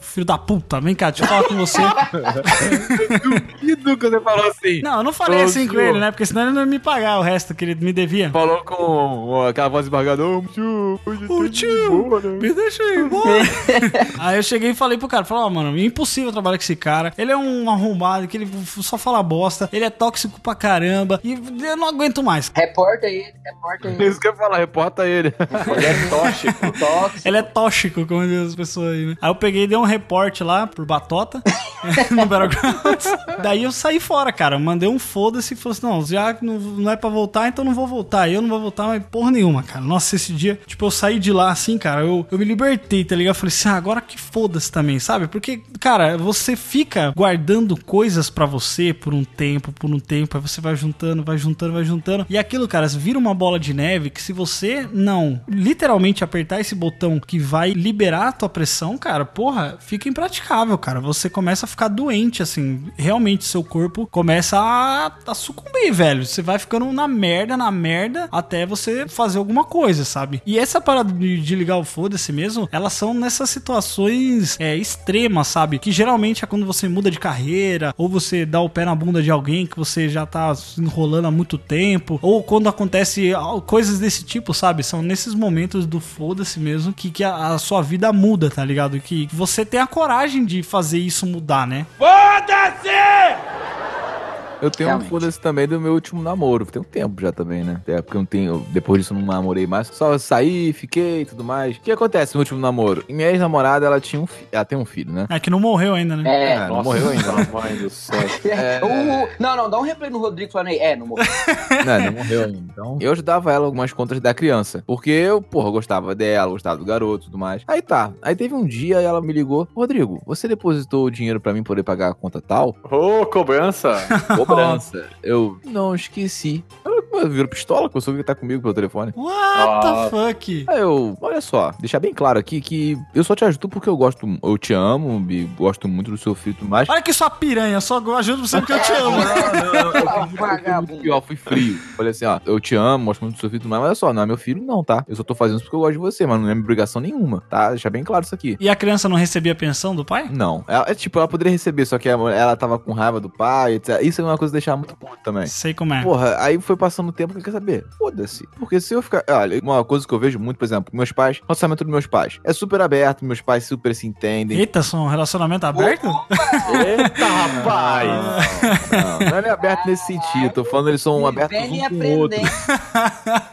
filho da puta, vem cá, deixa eu falar com você. Que nunca você falou assim? Não, eu não falei Ô, assim com ele, né? Porque senão ele não ia me pagar o resto que ele me devia. Falou com aquela voz embargada. Ô, tio, hoje Ô tio, boa, né?" me deixa ir embora. Aí eu cheguei e falei pro cara, falei, ó, mano, é impossível trabalhar com esse cara. Ele é um arrombado, que ele só fala bosta, ele é tóxico pra caramba, e eu não aguento mais. Reporta ele, reporta ele. Isso que eu ia falar, reporta ele. Ele é tóxico. Tóxico. Ele é tóxico, como dizem as pessoas aí, né? Aí eu peguei e dei um reporte lá por Batota, no Battlegrounds. Daí eu saí fora, cara. Mandei um foda-se e falei assim: não, já não, não é pra voltar, então não vou voltar. Eu não vou voltar, mas porra nenhuma, cara. Nossa, esse dia, tipo, eu saí de lá assim, cara. Eu, eu me libertei, tá ligado? Eu falei assim: ah, agora que foda-se também, sabe? Porque, cara, você fica guardando coisas pra você por um tempo, por um tempo. Aí você vai juntando, vai juntando, vai juntando. E aquilo, cara, vira uma bola de neve que que se você não literalmente apertar esse botão que vai liberar a tua pressão, cara, porra, fica impraticável, cara. Você começa a ficar doente, assim. Realmente, seu corpo começa a, a sucumbir, velho. Você vai ficando na merda, na merda, até você fazer alguma coisa, sabe? E essa parada de, de ligar o foda-se mesmo, elas são nessas situações é, extremas, sabe? Que geralmente é quando você muda de carreira, ou você dá o pé na bunda de alguém que você já tá enrolando há muito tempo, ou quando acontece coisas desse tipo, sabe? São nesses momentos do foda-se mesmo que, que a, a sua vida muda, tá ligado? Que você tem a coragem de fazer isso mudar, né? Eu tenho Realmente. um foda-se também do meu último namoro. Tem um tempo já também, né? É porque eu não tenho. Depois disso eu não namorei mais. Só saí, fiquei e tudo mais. O que acontece no último namoro? Minha ex-namorada, ela tinha um filho. Ela tem um filho, né? É que não morreu ainda, né? É. É, não morreu ainda. Mãe do céu. O- não, não, dá um replay no Rodrigo falando aí. É, não morreu. Não, não morreu ainda. Então, eu ajudava ela algumas contas da criança. Porque eu, porra, gostava dela, gostava do garoto e tudo mais. Aí tá. Aí teve um dia e ela me ligou: Rodrigo, você depositou o dinheiro pra mim poder pagar a conta tal? Ô, cobrança. Cobrança. eu, não, esqueci. Ela virou pistola, começou a gritar comigo pelo telefone. What Ah. the fuck? Aí eu, olha só, deixar bem claro aqui que eu só te ajudo porque eu gosto, eu te amo e gosto muito do seu filho e tudo mais. Olha que sua piranha, só ajudo você porque eu te amo. Não, não, não, pior, fui frio. Falei assim, ó, eu te amo, gosto muito do seu filho e tudo mais, mas olha só, não é meu filho não, tá? Eu só tô fazendo isso porque eu gosto de você, mas não é minha obrigação nenhuma, tá? Deixar bem claro isso aqui. E a criança não recebia pensão do pai? Não, ela, é tipo, ela poderia receber, só que ela, ela tava com raiva do pai, etc. Isso é uma coisa que deixava muito puto também. Sei como é. Porra, aí foi passando o tempo que eu quer saber. Foda-se. Porque se eu ficar. Olha, uma coisa que eu vejo muito, por exemplo, meus pais, relacionamento dos meus pais. É super aberto, meus pais super se entendem. Eita, são um relacionamento aberto? Eita, rapaz. Não, não é aberto nesse sentido. Tô falando, eles são abertos um com o outro.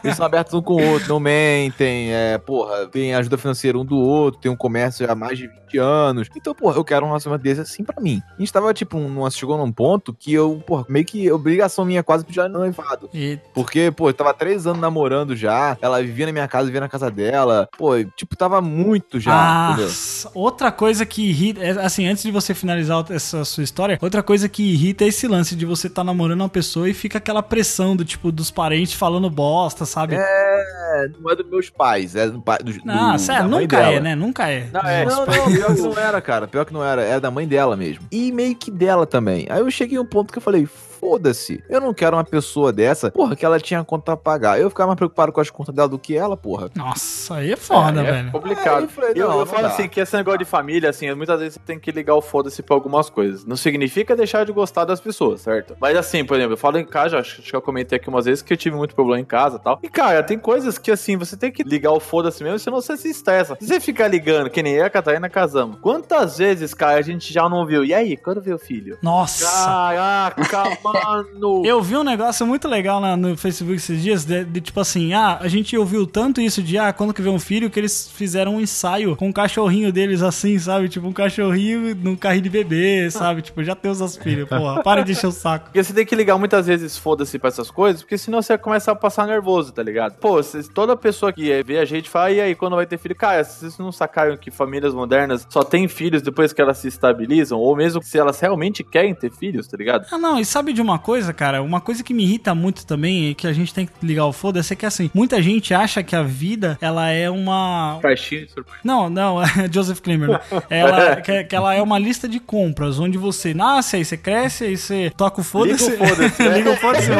Eles são abertos um com o outro, não mentem, é, porra, tem ajuda financeira um do outro, tem um comércio há mais de 20 anos. Então, porra, eu quero um relacionamento desse assim pra mim. A gente tava, tipo, numa, chegou num ponto que eu, porra, meio que obrigação minha quase pedir noivado. E, Porque, pô, eu tava três anos namorando já, ela vivia na minha casa, vivia na casa dela. Pô, tipo, tava muito já, ah, entendeu? outra coisa que irrita, é, assim, antes de você finalizar essa sua história, outra coisa que irrita é esse lance de você tá namorando uma pessoa e fica aquela pressão do tipo dos parentes falando bosta, sabe? É, não é dos meus pais, é do pai. Do, não, do- sério, nunca é, né? Nunca é. Não, é. Não, não, pior que não era, cara. Pior que não era. Era da mãe dela mesmo. E meio que dela também. Aí eu cheguei a um ponto que eu falei, foda-se. Eu não quero uma pessoa dessa, porra, que ela tinha conta pra pagar. Eu ficava mais preocupado com as contas dela do que ela, porra. Nossa, aí é foda, É, é velho. complicado. Aí eu falei, eu não, eu não falo dá. assim que esse negócio de família, assim, muitas vezes você tem que ligar o foda-se pra algumas coisas. Não significa deixar de gostar das pessoas, certo? Mas assim, por exemplo, eu falo em casa, acho, acho que eu comentei aqui umas vezes que eu tive muito problema em casa e tal. E, cara, tem coisas que, assim, você tem que ligar o foda-se mesmo, senão você se estressa. Se você ficar ligando, que nem eu e a Catarina casamos. Quantas vezes, cara, a gente já não viu? E aí, quando vê o filho? Nossa. Caraca, mano! Eu vi um negócio muito legal na- no Facebook esses dias, de, de tipo assim, ah, a gente ouviu tanto isso de, ah, quando que vê um filho, que eles fizeram um ensaio com um cachorrinho deles assim, sabe? Tipo, um cachorrinho num carrinho de bebê, sabe? Tipo, já tem os seus filhos, porra, para de encher o saco. Porque você tem que ligar muitas vezes foda-se pra essas coisas, porque senão você começa a passar nervoso, tá ligado? Pô, cês- toda pessoa que vê a gente fala, e aí, quando vai ter filho? Cara, vocês não sacaram que famílias modernas só têm filhos depois que elas se estabilizam? Ou mesmo se elas realmente querem ter filhos, tá ligado? Ah, não, e sabe de uma coisa, cara? Uma coisa que me irrita muito também e que a gente tem que ligar o foda-se é que assim, muita gente acha que a vida, ela é uma. Caixinha de surpresa. Não, não, é Joseph Klimer. né? Ela, que, que ela é uma lista de compras, onde você nasce, aí você cresce, aí você toca o foda-se. Liga o foda-se, né? Liga o foda-se.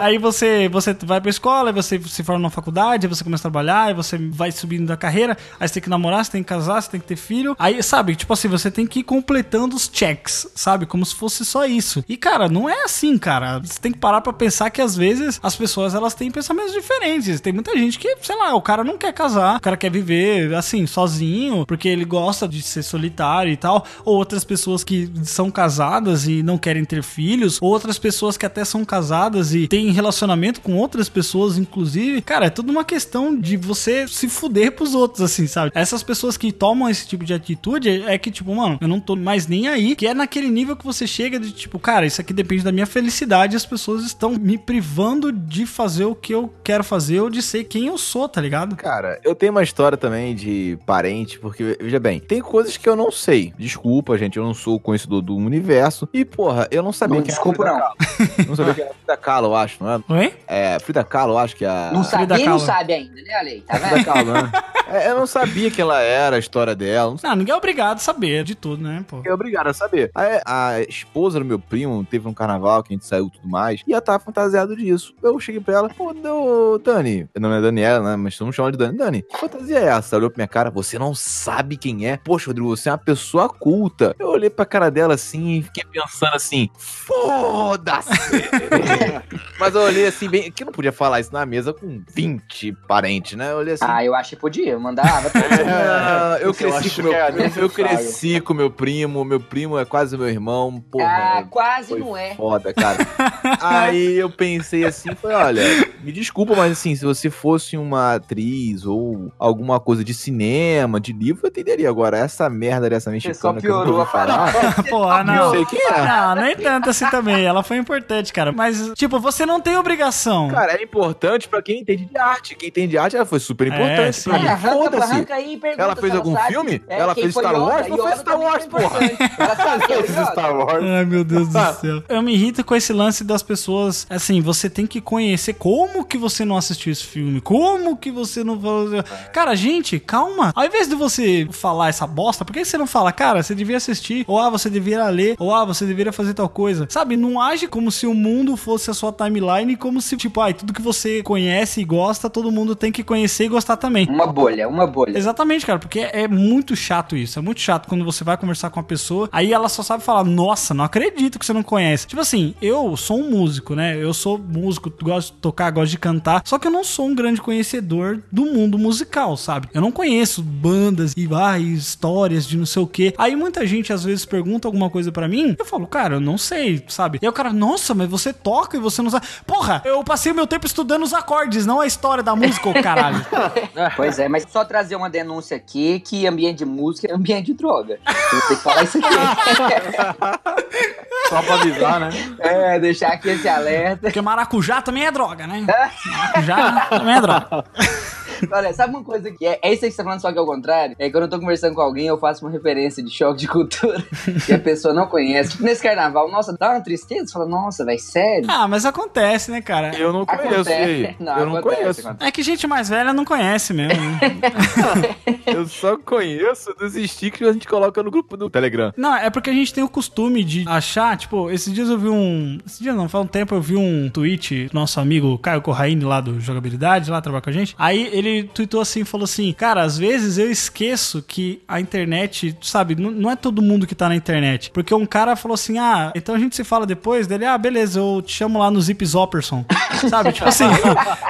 Aí você, você vai pra escola, aí você se forma na faculdade, aí você começa a trabalhar, aí você vai subindo da carreira, aí você tem que namorar, você tem que casar, você tem que ter filho. Aí, sabe, tipo assim, você tem que ir completando os checks, sabe? Como se fosse só isso. E, cara, não é assim, cara. Você tem que parar pra pensar que às vezes as pessoas elas têm pensamentos diferentes. Tem muita gente que, sei lá, o cara não quer casar, o cara quer viver assim, sozinho, porque ele gosta de ser solitário e tal. Ou outras pessoas que são casadas e não querem ter filhos, ou outras pessoas que até são casadas e têm relacionamento com outras pessoas, inclusive. Cara, é tudo uma questão de você se fuder pros outros, assim, sabe? Essas pessoas que tomam esse tipo de atitude é que, tipo, mano, eu não tô mais nem aí, que é naquele nível que você chega de, tipo, cara, isso aqui depende da minha felicidade, as pessoas estão me privando de fazer o que eu quero fazer ou de ser quem eu sou, tá ligado? Cara, eu tenho uma história também de parente, porque, veja bem, tem coisas que eu não sei. Desculpa, gente, eu não sou o conhecedor do universo. E, porra, eu não sabia Não, quem desculpa, era a não. Frida. Não sabia quem era a Frida Kahlo, eu acho, não é? Oi? É, Frida Kahlo, eu acho que é a... Não Frida sabia e não sabe ainda, né, Ale? Tá Frida vendo? Kahlo, né? É, eu não sabia que ela era, a história dela. Não Não, ninguém é obrigado a saber de tudo, né, pô? É obrigado a saber. A, a esposa do meu primo teve um carnaval que a gente saiu e tudo mais, e ela tava fantasiado disso. Eu cheguei pra ela, pô, não, Dani, meu nome é Daniela, né? Mas vamos chamar de Dani. Dani, que fantasia é essa? Ela olhou pra minha cara, você não sabe quem é? Poxa, Rodrigo, você é uma pessoa culta. Eu olhei pra cara dela assim e fiquei pensando assim, foda-se! Mas eu olhei assim, bem, que eu não podia falar isso na mesa com 20 parentes, né? Eu olhei assim. Ah, eu acho que podia. Eu mandava. Ah, eu Eu cresci acho com meu é eu necessário. cresci com meu primo, meu primo é quase meu irmão, porra. ah, quase não é. Foda, cara. Aí eu pensei assim, falei, olha, me desculpa, mas assim, se você fosse uma atriz ou alguma coisa de cinema, de livro, eu entenderia. Agora, essa merda dessa mexicana que eu não piorou vou a falar, parada. Porra, não não. sei quem é. Não, nem tanto assim também. Ela foi importante, cara. Mas, tipo, você não tem obrigação. Cara, é importante pra quem entende de arte. Quem entende de arte, ela foi super É, importante sim. É, mim. arranca, Foda-se. arranca aí e pergunta Ela fez algum sabe. filme? É, Ela fez Star Yoda? Wars? Não Yoda fez Star Wars, importante. Ela é Yoda. Star Wars. Ai, meu Deus do céu. Eu me irrito com esse lance das pessoas. Assim, você tem que conhecer como que você não assistiu esse filme. Como que você não. Cara, gente, calma. Ao invés de você falar essa bosta, por que você não fala, cara, você devia assistir? Ou ah, você deveria ler? Ou ah, você deveria fazer tal coisa? Sabe? Não age como se o mundo fosse a sua timeline, como se, tipo, ai, tudo que você conhece e gosta, todo mundo tem que conhecer e gostar também. Uma bolha, uma bolha. Exatamente, cara, porque é muito chato isso. É muito chato quando você vai conversar com a pessoa, aí ela só sabe falar, nossa, não acredito que você não conhece. Tipo assim, eu sou um músico, né? Eu sou músico, gosto de tocar, gosto de cantar, só que eu não sou um grande conhecedor do mundo musical, sabe? Eu não conheço bandas e ah, e histórias de não sei o que. Aí muita gente às vezes pergunta alguma coisa pra mim, eu falo, cara, eu não sei, sabe? E aí o cara, nossa, mas você toca e você não sabe. Porra, eu passei o meu tempo estudando os acordes, não a história da música, ô caralho. Pois é, mas só trazer uma denúncia aqui que ambiente de música é ambiente de droga. Eu tenho que falar isso aqui. Só pra avisar, né? é, deixar aqui esse alerta. Porque maracujá também é droga, né? Maracujá também é droga. Olha, sabe uma coisa que é, é isso aí que você tá falando, só que ao contrário? É que quando eu tô conversando com alguém, eu faço uma referência de choque de cultura que a pessoa não conhece. Tipo, nesse carnaval, nossa, dá uma tristeza. Você fala, nossa, velho, sério? Ah, mas acontece, né, cara? Eu não conheço, Acontece. aí? Não, eu não acontece, conheço. acontece. É que gente mais velha não conhece mesmo. né? Eu só conheço dos stickers que a gente coloca no grupo do Telegram. Não, é porque a gente tem o costume de achar, tipo, esses dias eu vi um. Esses dias não, faz um tempo eu vi um tweet do nosso amigo Caio Corraine lá do Jogabilidade, lá trabalha com a gente. Aí ele tweetou assim, falou assim: Cara, às vezes eu esqueço que a internet, sabe, não, não é todo mundo que tá na internet. Porque um cara falou assim: Ah, então a gente se fala depois dele, ah, beleza, eu te chamo lá no Zip Zopperson. sabe, tipo assim,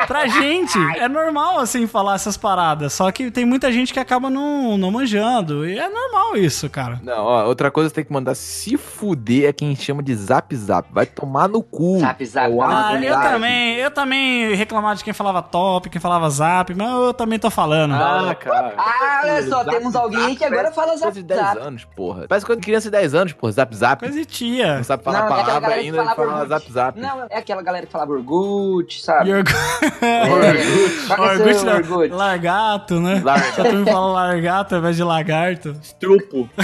pra gente é normal assim falar essas paradas. Só que tem muita gente que acaba não, não manjando. E é normal isso, cara. Não, ó, outra coisa que tem que mandar se fuder é quem chama de zap zap. Vai tomar no cu. Zap, zap, É Ah, eu zap. também, eu também reclamava de quem falava top, quem falava zap, mas eu também tô falando. Ah, cara. Ah, olha só, Zap, temos alguém zap, que agora fala zap, de 10 zap. anos, porra. Parece de criança de 10 anos, porra. Zap zap. Coisa de tia. Não sabe falar Não, é palavra que ainda e fala Orkut. zap zap. Não, é aquela galera que falava Orgut, sabe? É, é Orgut. Orgut? Largato, né? Largato. Só tu me fala largato ao invés de lagarto. Trupo.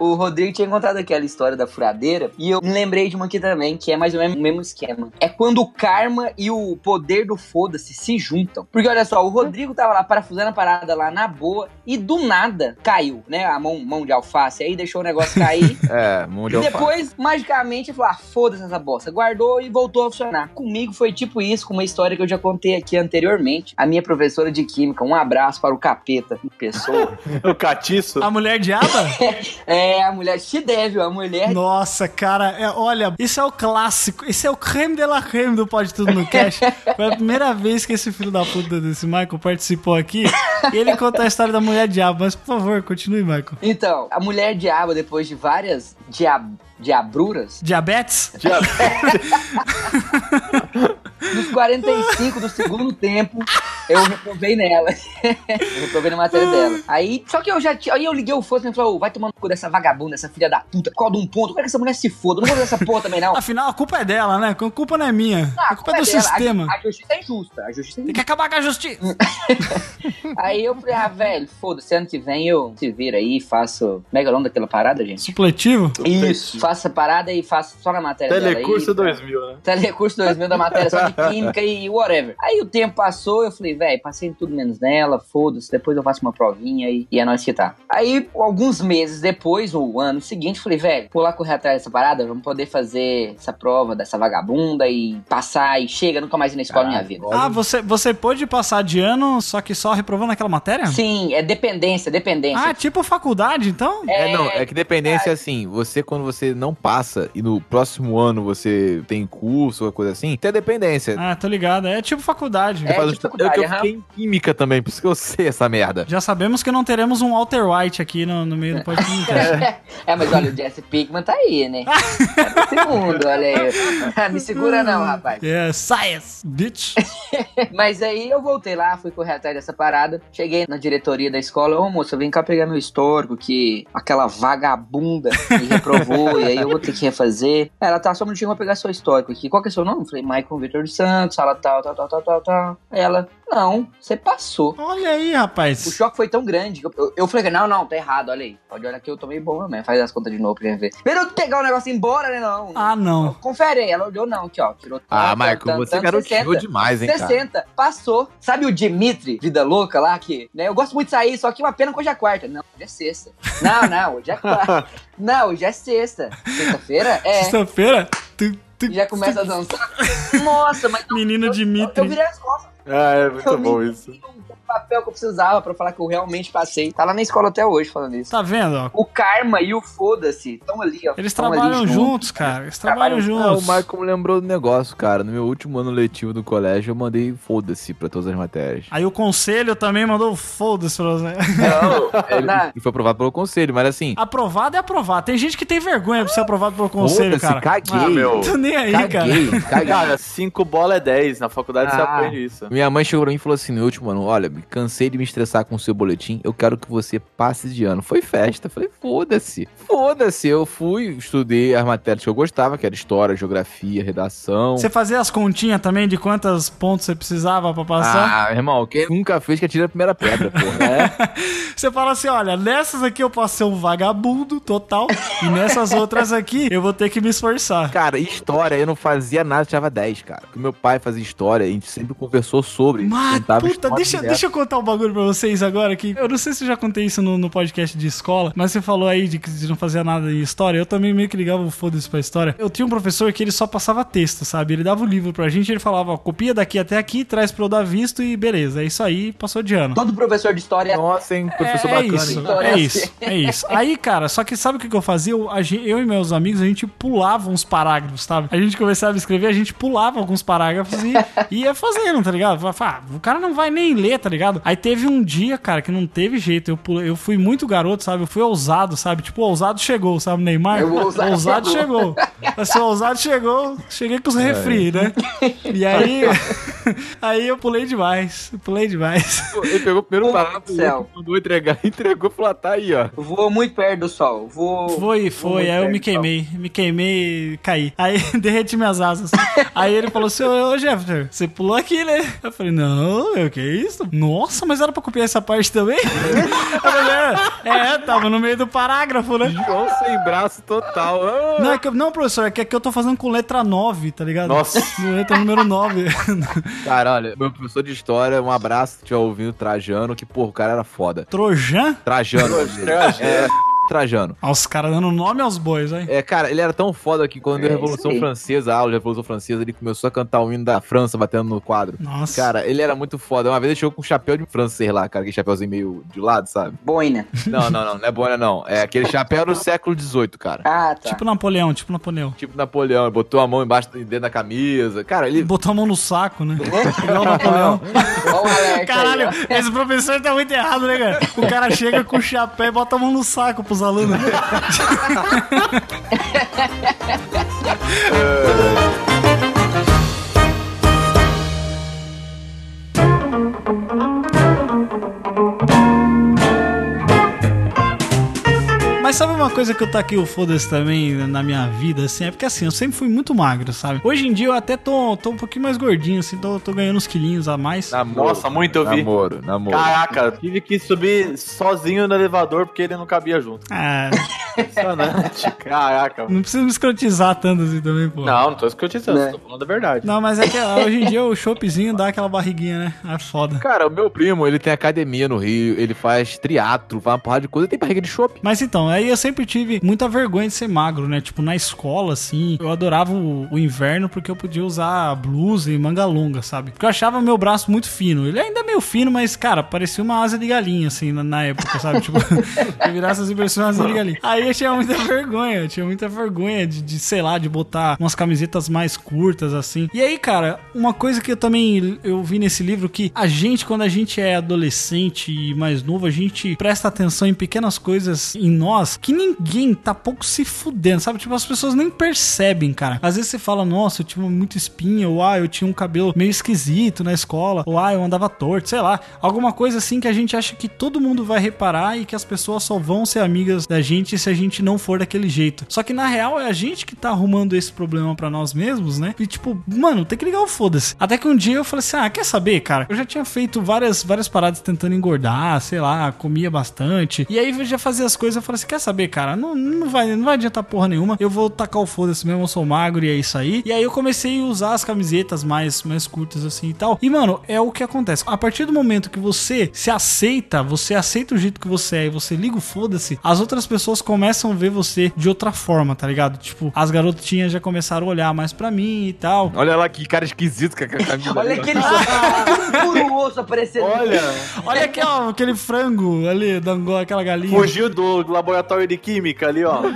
O Rodrigo tinha contado aquela história da furadeira e eu me lembrei de uma aqui também, que é mais ou menos o mesmo esquema. É quando o karma e o poder do foda-se se juntam. Porque olha só, o Rodrigo tava lá parafusando a parada lá na boa e do nada caiu, né? A mão, mão de alface aí, deixou o negócio cair. É, mão de E alface. depois, magicamente, falou: ah, foda-se essa bosta. Guardou e voltou a funcionar. Comigo foi tipo isso, com uma história que eu já contei aqui anteriormente. A minha professora de química, um abraço para o capeta em pessoa. O catiço. A mulher diaba? é, a mulher te deve, a mulher. Nossa, cara, é, olha, isso é o clássico, isso é o creme de la creme do Pode Tudo no Cash. Foi a primeira vez que esse filho da puta desse Michael participou aqui e ele conta a história da mulher diabo. Mas, por favor, continue, Michael. Então, a mulher diabo, depois de várias diab... diabruras, Diabetes? nos 45 do segundo tempo, Eu reprovei nela. eu reprovei na matéria dela. Aí, só que eu já tinha. Aí eu liguei o foda e falei, ô, vai tomando cu dessa vagabunda, essa filha da puta, causa de um ponto. Eu quero que essa mulher se foda. Eu não vou fazer essa porra também, não. Afinal, a culpa é dela, né? A culpa não é minha. Ah, a culpa é do dela. sistema. A, a justiça é injusta. A justiça é Tem injusta. que acabar com a justiça. Aí eu falei, ah, velho, foda-se, ano que vem eu se vira aí, faço. Mega longa daquela parada, gente. Supletivo? Isso, faço a parada e faço só na matéria dela. Telecurso aí, 2000, né? Telecurso 2000 da matéria só de química e whatever. Aí o tempo passou, eu falei, velho, passei em tudo menos nela, foda-se, depois eu faço uma provinha e, e é nóis que tá. Aí, alguns meses depois, ou o ano seguinte, eu falei, velho, vou lá correr atrás dessa parada, vamos poder fazer essa prova dessa vagabunda e passar e chega, nunca mais ir na escola na minha vida. Ah, você, você pôde passar de ano, só que só reprovando aquela matéria? Sim, é dependência, dependência. Ah, tipo faculdade, então? É, não, é que dependência é assim, você quando você não passa e no próximo ano você tem curso ou coisa assim, tem dependência. Ah, tô ligado. É tipo faculdade. É, Faz tipo eu, que eu faculdade, fiquei em química também, por isso que eu sei essa merda. Já sabemos que não teremos um Walter White aqui no, no meio do podcast. É, mas olha, o Jesse Pinkman tá aí, né? É do segundo, olha aí. Me segura não, rapaz. é, science, bitch. Mas aí eu voltei lá, fui correr atrás dessa parada. Cheguei na diretoria da escola. Ô moça, vem cá pegar meu histórico, que aquela vagabunda me reprovou, e aí eu vou ter que refazer. Ela tá só um minutinho, eu vou pegar seu histórico aqui. Qual que é seu nome? Eu falei, Michael Vitor dos Santos, sala tal, tal, tal, tal, tal, tal. Aí ela, não, você passou. Olha aí, O rapaz. choque foi tão grande que eu, eu, eu falei, não, não, tá errado, olha aí. Pode olhar que eu tomei bomba mesmo. Faz as contas de novo pra gente ver. Pra eu pegar o negócio e ir embora, né? Não. Ah, não. Confere aí. Ela olhou, não, aqui, ó. Tirou Ah, tanto, você garoteou 60. demais, hein, cara. 60, passou. Sabe o Dimitri, vida louca lá, que, né, eu gosto muito de sair, só que uma pena que hoje é quarta. Não, hoje é sexta. Não, não, hoje é quarta. não, hoje é sexta. Sexta-feira? É. Sexta-feira. tu- Já começa a dançar. Nossa, mas... Menino eu, Dimitri. Eu, eu virei as costas. Ah, é muito Eu bom me- isso. O papel que eu precisava pra falar que eu realmente passei. Tá lá na escola até hoje falando isso. Tá vendo, ó? O karma e o foda-se estão ali, ó. Eles trabalham juntos. juntos, cara. Eles trabalham Trabalham- Ah, o juntos. Michael me lembrou do negócio, cara. No meu último ano letivo do colégio, eu mandei foda-se pra todas as matérias. Aí o conselho também mandou foda-se pra você. Não, Ele, na- foi aprovado pelo conselho, mas assim. Aprovado é aprovado. Tem gente que tem vergonha de ser aprovado pelo conselho, Foda-se, cara. caguei. Ah, meu. Tô nem aí, cara. Caguei, caguei. Cara, 5 bola é 10. Na faculdade você Ah. aprende isso. Minha mãe chegou pra mim e falou assim no último ano: Olha, me cansei de me estressar com o seu boletim, eu quero que você passe de ano. Foi festa. Falei, foda-se. Foda-se. Eu fui, estudei as matérias que eu gostava, que era história, geografia, redação. Você fazia as continhas também de quantos pontos você precisava pra passar? Ah, irmão, quem nunca fez que atira a primeira pedra, porra. É. Você fala assim, olha, nessas aqui eu posso ser um vagabundo total e nessas outras aqui eu vou ter que me esforçar. Cara, história, eu não fazia nada, tirava 10, cara. Porque meu pai fazia história, a gente sempre conversou sobre. Mas, puta, deixa, direto. deixa eu contar um bagulho pra vocês agora que eu não sei se eu já contei isso no, no podcast de escola, mas você falou aí de que não fazia nada em história. Eu também meio que ligava o foda-se pra história. Eu tinha um professor que ele só passava texto, sabe? Ele dava o livro pra gente ele falava, ó, copia daqui até aqui, traz pra eu dar visto e beleza. É isso aí, passou de ano. Todo professor de história Nossa, hein, professor É bacana, isso, é assim. isso, é isso. Aí, cara, só que sabe o que, eu fazia? Eu, eu e meus amigos, a gente pulava uns parágrafos, sabe? A gente começava a escrever, a gente pulava alguns parágrafos e ia fazendo, tá ligado? Ah, o cara não vai nem ler, tá ligado? Aí teve um dia, cara, que não teve jeito. Eu, pulei- eu fui muito garoto, sabe? Eu fui ousado, sabe? Tipo, ousado chegou, sabe, Neymar? O ousado chegou. Assim, o ousado chegou, cheguei com os refri, né? E aí. aí eu pulei demais. Pulei demais. Ele pegou o primeiro céu. mandou entregar, entregou e falou, ah, tá aí, ó. Vou muito perto do sol. Vou. Foi, foi. Aí eu me queimei. Me queimei e caí. Aí derreti minhas asas. Aí ele falou assim: Ô Jefferson, você pulou aqui, né? Eu falei: Não, eu que isso? Nossa, mas era pra copiar essa parte também? É, é, tava no meio do parágrafo, né? João sem braço total. Ah. Não, é que, eu- não, professor, é que aqui eu tô fazendo com letra 9, tá ligado? Nossa. Letra número 9. Cara, olha, meu professor de história, um abraço, se tiver ouvindo, Trajano, que, porra, o cara era foda. Trojan? Trajano. é, Trajano. Olha os caras dando nome aos bois, aí. É, cara, ele era tão foda que quando deu a É Revolução. Francesa, a aula de Revolução Francesa, ele começou a cantar o hino da França batendo no quadro. Nossa. Cara, ele era muito foda. Uma vez ele chegou com um chapéu de francês lá, cara, aquele chapéuzinho meio de lado, sabe? Boina. Não, não, não, não é boina, não. É aquele chapéu do século XVIII, cara. Ah, tá. Tipo Napoleão, tipo Napoleão. Tipo Napoleão, ele botou a mão embaixo dentro da camisa. Cara, ele. Botou a mão no saco, né? Igual o Napoleão. Caralho, esse professor tá muito errado, né, cara? O cara chega com o chapéu e bota a mão no saco pros alunos. uma coisa que eu taquei o foda-se também na minha vida, assim, é porque assim, eu sempre fui muito magro, sabe? Hoje em dia eu até tô, tô um pouquinho mais gordinho, assim, tô, tô ganhando uns quilinhos a mais. Namoro. Nossa, muito eu vi. Namoro, namoro. Caraca, tive que subir sozinho no elevador porque ele não cabia junto. Ah, Impressionante. Caraca. não precisa me escrotizar tanto assim também, pô. Não, não tô escutando, Né? tô falando a verdade. Não, mas é que hoje em dia o choppzinho dá aquela barriguinha, né? É foda. Cara, o meu primo, ele tem academia no Rio, ele faz triatlo, faz uma porrada de coisa, ele tem barriga de chopp. Mas então, aí eu sempre tive muita vergonha de ser magro, né? Tipo, na escola, assim, eu adorava o, o inverno porque eu podia usar blusa e manga longa, sabe? Porque eu achava meu braço muito fino. Ele ainda é meio fino, mas, cara, parecia uma asa de galinha, assim, na, na época, sabe? Tipo, eu virasse assim, parecia uma asa de galinha. Aí eu tinha muita vergonha, eu tinha muita vergonha de, de, sei lá, de botar umas camisetas mais curtas, assim. E aí, cara, uma coisa que eu também eu vi nesse livro que a gente, quando a gente é adolescente e mais novo, a gente presta atenção em pequenas coisas em nós que ninguém tá pouco se fudendo, sabe? Tipo, as pessoas nem percebem, cara. Às vezes você fala, nossa, eu tinha muita espinha, ou ah, eu tinha um cabelo meio esquisito na escola, ou ah, eu andava torto, sei lá. Alguma coisa assim que a gente acha que todo mundo vai reparar e que as pessoas só vão ser amigas da gente se a gente não for daquele jeito. Só que na real é a gente que tá arrumando esse problema pra nós mesmos, né? E tipo, mano, tem que ligar o foda-se. Até que um dia eu falei assim: ah, quer saber, cara? Eu já tinha feito várias, várias paradas tentando engordar, sei lá, comia bastante. E aí eu já fazia as coisas, eu falei assim: quer saber, cara? Não, não, vai, não vai adiantar porra nenhuma. Eu vou tacar o foda-se mesmo, eu sou magro e é isso aí. E aí eu comecei a usar as camisetas mais, mais curtas assim e tal. E, mano, é o que acontece. A partir do momento que você se aceita, você aceita o jeito que você é e você liga o foda-se, as outras pessoas começam a ver você de outra forma, tá ligado? Tipo, as garotinhas já começaram a olhar mais pra mim e tal. Olha lá que cara esquisito com a camisa. Olha ali. aquele puro osso aparecendo. Olha, Olha aqui, ó, aquele frango ali, da Angola, aquela galinha. fugiu do laboratório de química ali, ó.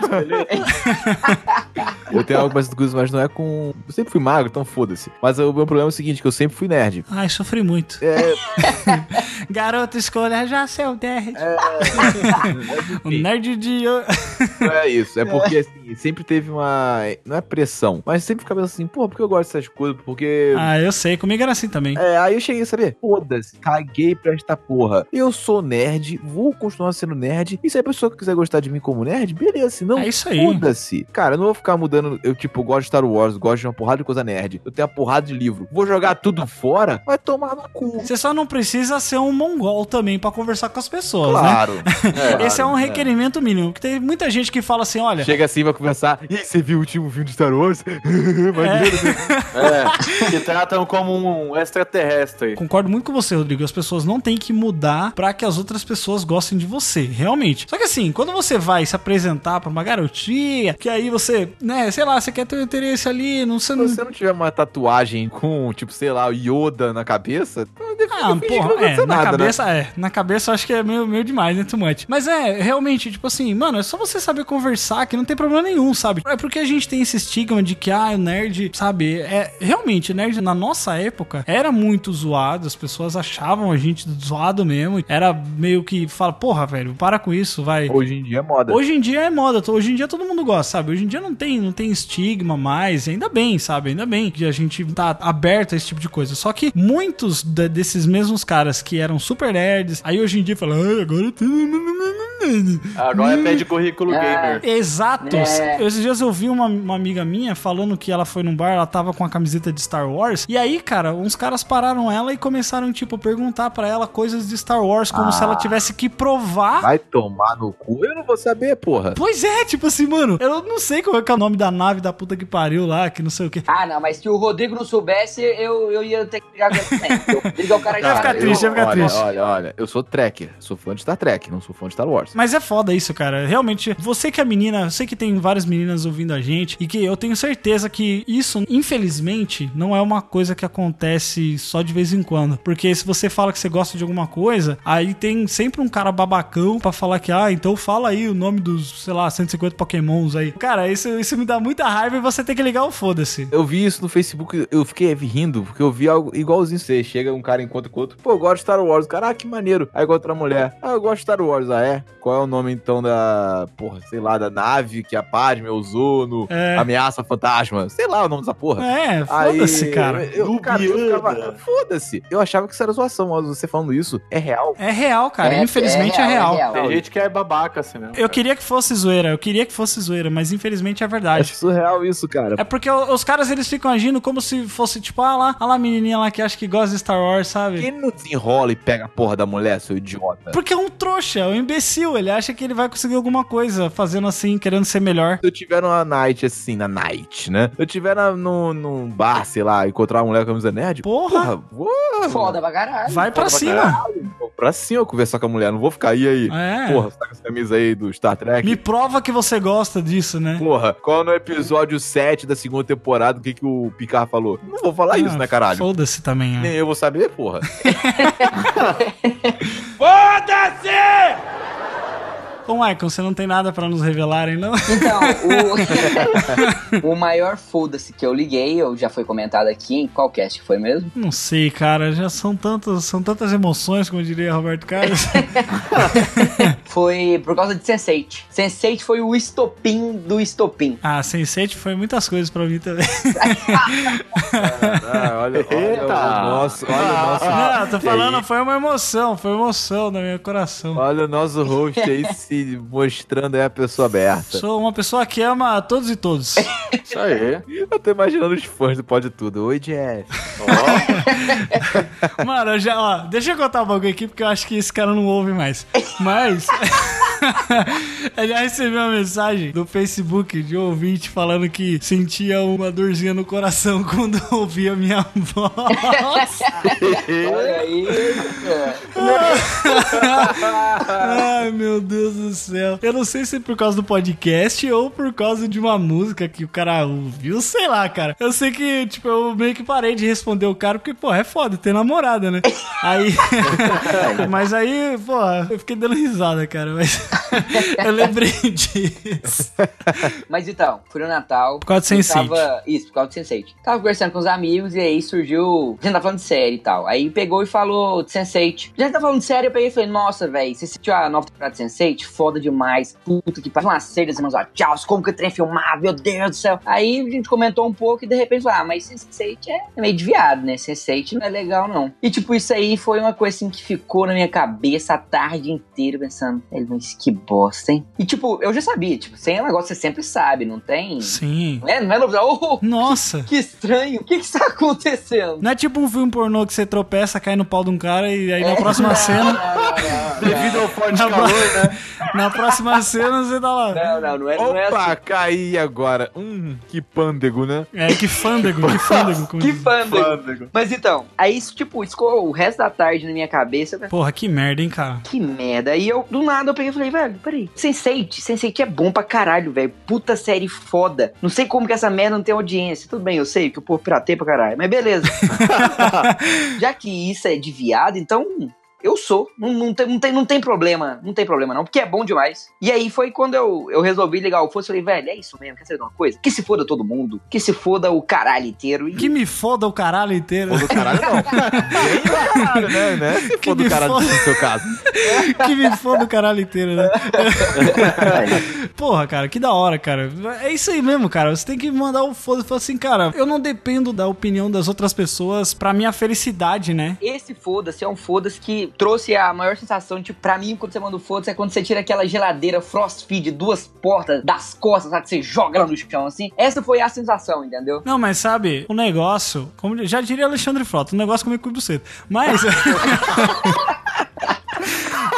Eu tenho algo parecido com isso, mas não é com. Eu sempre fui magro, então foda-se. Mas o meu problema é o seguinte: que eu sempre fui nerd. Ai, sofri muito. É, Garoto, escolha já seu nerd. o nerd de... é isso. É porque, assim, sempre teve uma. Não é pressão, mas sempre ficava assim, pô, por que eu gosto dessas coisas? Porque. Ah, eu sei, comigo era assim também. É, aí eu cheguei a saber, foda-se, caguei pra esta porra. Eu sou nerd, vou continuar sendo nerd. E se a pessoa quiser gostar de mim como nerd, beleza, se não, É isso aí. foda-se. Cara, eu não vou ficar mudando. Eu, tipo, gosto de Star Wars, gosto de uma porrada de coisa nerd. Eu tenho uma porrada de livro. Vou jogar tudo fora? Vai tomar no cu. Você só não precisa ser um mongol também pra conversar com as pessoas, né? Claro. Esse é um claro, requerimento mínimo. Porque tem muita gente que fala assim, olha... Chega assim, vai conversar. E você viu o último filme de Star Wars? Maneiro, né? É, que tratam como um extraterrestre. Concordo muito com você, Rodrigo. As pessoas não têm que mudar pra que as outras pessoas gostem de você, realmente. Só que assim, quando você vai se apresentar pra uma garotinha, que aí você, né, sei lá, você quer ter um interesse ali, não sei. Se você não tiver uma tatuagem com, tipo, sei lá, o Yoda na cabeça, Ah, que não porra, é, na nada, né? cabeça, é. Na cabeça eu acho que é meio, meio demais, né, much. Mas é, realmente, tipo assim, mano, é só você saber conversar que não tem problema nenhum, sabe? É porque a gente tem esse estigma de que, ah, o nerd, sabe? É, realmente, nerd na nossa época era muito zoado, as pessoas achavam a gente zoado mesmo. Era meio que, fala, porra, velho, para com isso, vai. Hoje em dia é moda. Hoje em dia é moda, hoje em dia todo mundo gosta, sabe? Hoje em dia não tem, não tem estigma mais, ainda bem, sabe? Ainda bem que a gente tá aberto a esse tipo de coisa. Só que muitos desses mesmos caras que eram super nerds, aí hoje em dia falam, ai, agora. Agora pede currículo Ah. gamer. Exato. É. Esses dias eu vi uma, uma amiga minha falando que ela foi num bar, ela tava com a camiseta de Star Wars. E aí, cara, uns caras pararam ela e começaram, tipo, perguntar pra ela coisas de Star Wars, como Ah. se ela tivesse que provar Vai tomar no cu? Eu não vou saber, porra. Pois é, tipo assim, mano, eu não sei qual é, que é o nome da nave da puta que pariu lá, que não sei o que. Ah, não, mas se o Rodrigo não soubesse, eu, eu ia ter que ligar com ele Rodrigo é o cara Vai já. ficar eu- triste, vai ficar olha, triste. olha, olha, eu sou tracker, sou fã de Star Trek, não sou fã de Star Wars. Mas é foda isso, cara. Realmente, você que é menina, eu sei que tem várias meninas ouvindo a gente e que eu tenho certeza que isso, infelizmente, não é uma coisa que acontece só de vez em quando. Porque se você fala que você gosta de alguma coisa, aí tem sempre um cara babacão pra falar que, ah, então fala aí o nome dos, sei lá, 150 pokémons aí. Cara, isso, isso me dá muita raiva e você tem que ligar o foda-se. Eu vi isso no Facebook, eu fiquei rindo, porque eu vi algo igualzinho você. Chega um cara encontra com outro, pô, eu gosto de Star Wars. Cara, ah, que maneiro. Aí encontra outra mulher, ah, eu gosto de Star Wars. Ah, é? Qual é o nome então da, porra, sei lá, da nave que a Padme usou no É. Ameaça Fantasma? Sei lá o nome dessa porra. É, foda-se, cara. Eu, cara, eu ficava, foda-se. Eu achava que isso era zoação, mas você falando isso é real. É real, cara. É- Infelizmente é real. Tem gente que é babaca assim mesmo. Eu queria que fosse zoeira, eu queria que fosse zoeira, mas infelizmente é verdade. Acho surreal isso, cara. É porque os caras eles ficam agindo como se fosse tipo, ah lá, ah lá a menininha lá que acha que gosta de Star Wars, sabe? Quem não desenrola e pega a porra da mulher, seu idiota? Porque é um trouxa, é um imbecil. Ele acha que ele vai conseguir alguma coisa fazendo assim, querendo ser melhor. Se eu tiver numa night assim, na night, né? Se eu tiver na, no, num bar, sei lá, encontrar uma mulher com camisa nerd, Porra, vou Foda pra caralho. vai pra pra cima. vou pra cima conversar com a mulher, não vou ficar aí aí. É. Porra, você tá com essa camisa aí do Star Trek? Me prova que você gosta disso, né? Porra, qual no episódio 7 da segunda temporada, o que, que o Picard falou? Não vou falar isso, Ah, né, caralho? Foda-se também, né? Nem eu vou saber, porra. Ô, Michael, você não tem nada pra nos revelarem, não? Então, o, o maior foda-se que eu liguei, eu já foi comentado aqui em qual cast que foi mesmo? Não sei, cara. Já são tantas, são tantas emoções, como diria Roberto Carlos. Foi por causa de Sense8. Sense8 foi o estopim do estopim. ah, Sense8 foi muitas coisas pra mim também. Ah, olha, olha Eita. o nosso, olha o nosso, Não, tô falando, foi uma emoção, foi uma emoção no meu coração. olha o nosso host aí se mostrando aí a pessoa aberta. Sou uma pessoa que ama a todos e todos. Isso aí. Eu tô imaginando os fãs do Pode Tudo. Oi, Jeff. Mano, eu já, ó, deixa eu contar um bagulho aqui, porque eu acho que esse cara não ouve mais. Mas. eu já recebi uma mensagem do Facebook de um ouvinte falando que sentia uma dorzinha no coração quando ouvia minha voz. Olha aí. Ai, meu Deus do céu. Eu não sei se é por causa do podcast ou por causa de uma música que o cara ouviu, sei lá, cara. Eu sei que, tipo, eu meio que parei de responder o cara, porque, pô, é foda ter namorada, né? Aí. Mas aí, pô, eu fiquei dando risada, cara. Mas eu lembrei disso. Mas então, fui no Natal. Por causa do eu Sense8. Tava, isso, por causa do Sense8. Tava conversando com os amigos e aí surgiu. A gente tá falando de série e tal. Aí pegou e falou de Sense8. Já tá falando de série, eu peguei e falei, nossa, velho, você assistiu a nova temporada de Sense8? Foda demais. Puta que pariu. Uma série das irmãs Tchau, como que o trem é filmado, meu Deus do céu. Aí a gente comentou um pouco e de repente falou, ah, mas Sense8 é meio desviado, né? Sense8 não é legal, não. E tipo, isso aí foi uma coisa assim que ficou na minha cabeça a tarde inteira pensando, "Velho, mas que bosta, hein? E tipo, eu já sabia, tipo, sem um negócio você sempre sabe, não tem. Sim. Não é, não é novidade. Oh, Nossa. que estranho, o que que está acontecendo? Não é tipo um filme pornô que você tropeça, cai no pau de um cara e aí na próxima cena. Devido ao forte Na, calor, né? na próxima cena você tá lá. Não, não, não é, não é Opa, assim. caí agora. Hum, que pândego, né? É, que fândego, que fândego. Que diz. fândego. Mas então, aí isso, tipo, isso ficou o resto da tarde na minha cabeça. pensei, Porra, que merda, hein, cara. Que merda. Aí eu, do nada, eu peguei e falei, velho, peraí. Sense8, Sense8 é bom pra caralho, velho. Puta série foda. Não sei como que essa merda não tem audiência. Tudo bem, eu sei que o povo piratei pra caralho. Mas beleza. Já que isso é de viado, então eu sou. Não, não, tem, não, tem, não tem problema. Não tem problema, não. Porque é bom demais. E aí foi quando eu, eu resolvi ligar o foda. Falei, velho, é isso mesmo. Quer saber de uma coisa? Que se foda todo mundo. Que se foda o caralho inteiro. E Que me foda o caralho inteiro. Ou do caralho, não. Caralho, né? né? Que for do me caralho foda. no seu caso. que me foda o caralho inteiro, né? Porra, cara, que da hora, cara. É isso aí mesmo, cara. Você tem que mandar o foda e falar assim, cara, eu não dependo da opinião das outras pessoas pra minha felicidade, né? Esse foda-se é um foda-se que trouxe a maior sensação, tipo, pra mim, quando você manda o foda-se, é quando você tira aquela geladeira frost feed, duas portas das costas, sabe? Que você joga ela no chão, assim. Essa foi a sensação, entendeu? Não, mas sabe, o negócio, como já diria Alexandre Frota, o negócio comigo com buceta. Mas.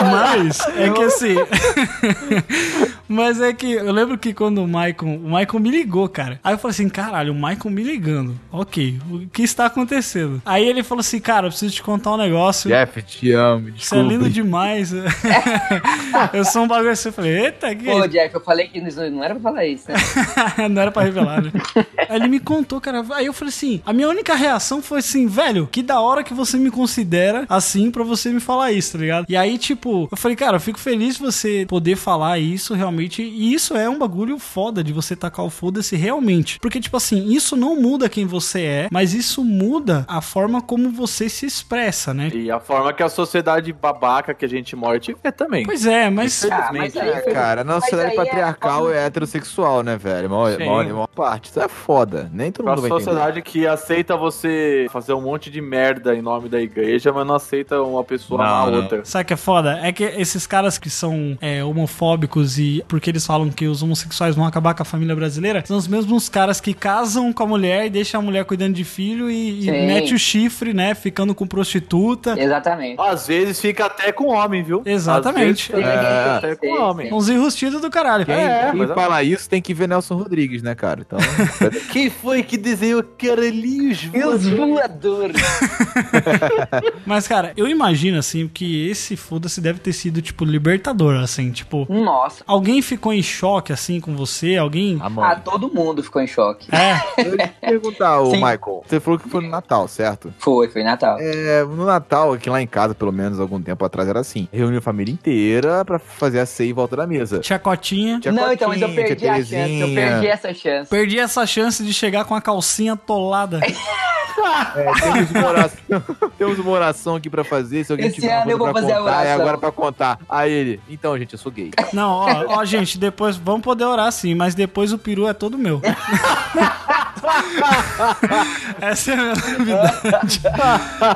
Mas é que assim. Mas é que eu lembro que quando o Michael. O Michael me ligou, cara. Aí eu falei assim: caralho, o Michael me ligando. Ok, o que está acontecendo? Aí ele falou assim: cara, eu preciso te contar um negócio. Jeff, te amo. Isso é lindo Desculpa. demais. eu sou um bagulho assim. Eu falei: eita, que. Pô, Jeff, eu falei que não não era pra falar isso, né? não era pra revelar, né? Aí ele me contou, cara. Aí eu falei assim: a minha única reação foi assim, velho, que da hora que você me considera assim pra você me falar isso, tá ligado? E aí, tipo, eu falei, cara, eu fico feliz de você poder falar isso realmente realmente. E isso é um bagulho foda de você tacar o foda-se realmente. Porque, tipo assim, isso não muda quem você é, mas isso muda a forma como você se expressa, né? E a forma que a sociedade babaca que a gente mora vê também. Pois é, mas. Ah, mas aí, É, cara, na sociedade aí é patriarcal forma- é, heterossexual, né, velho? Sim. maior, maior parte. Isso é foda. Nem todo Pra mundo vai entender. sociedade que aceita você fazer um monte de merda em nome da igreja, mas não aceita uma pessoa não. outra. Sabe o que é foda? É que esses caras que são é, homofóbicos e porque eles falam que os homossexuais vão acabar com a família brasileira, são os mesmos caras que casam com a mulher e deixam a mulher cuidando de filho e, e mete o chifre, né? Ficando com prostituta. Exatamente. Às vezes fica até com homem, viu? Exatamente. Vezes fica É. até com Sim, homem. sim. Uns enrustidos do caralho. Quem, É, quem mas fala isso tem que ver Nelson Rodrigues, né, cara? Então. Quem foi que desenhou caralhinhos Os voadores. Mas, cara, eu imagino, assim, que esse foda-se deve ter sido, tipo, libertador, assim, tipo. Nossa. Alguém ficou em choque, assim, com você? Alguém. Ah, todo mundo ficou em choque. É, Eu ia te perguntar, ô Sim. Michael. Você falou que foi no Natal, certo? Foi, foi Natal. É, no Natal, aqui lá em casa, pelo menos algum tempo atrás, era assim. Reuniu a família inteira pra fazer a ceia em volta da mesa. tia Cotinha. Tia não, então, mas eu Cotinha, perdi a chance. Eu perdi essa chance. Perdi essa chance de chegar com a calcinha atolada. É, temos, uma oração, temos uma oração aqui pra fazer. Se alguém Esse tiver ano eu vou fazer a contar, é oração. agora pra contar. Aí ele, então, gente, eu sou gay. Não, ó, ó, gente, depois vamos poder orar sim, mas depois o peru é todo meu. Essa é a minha novidade.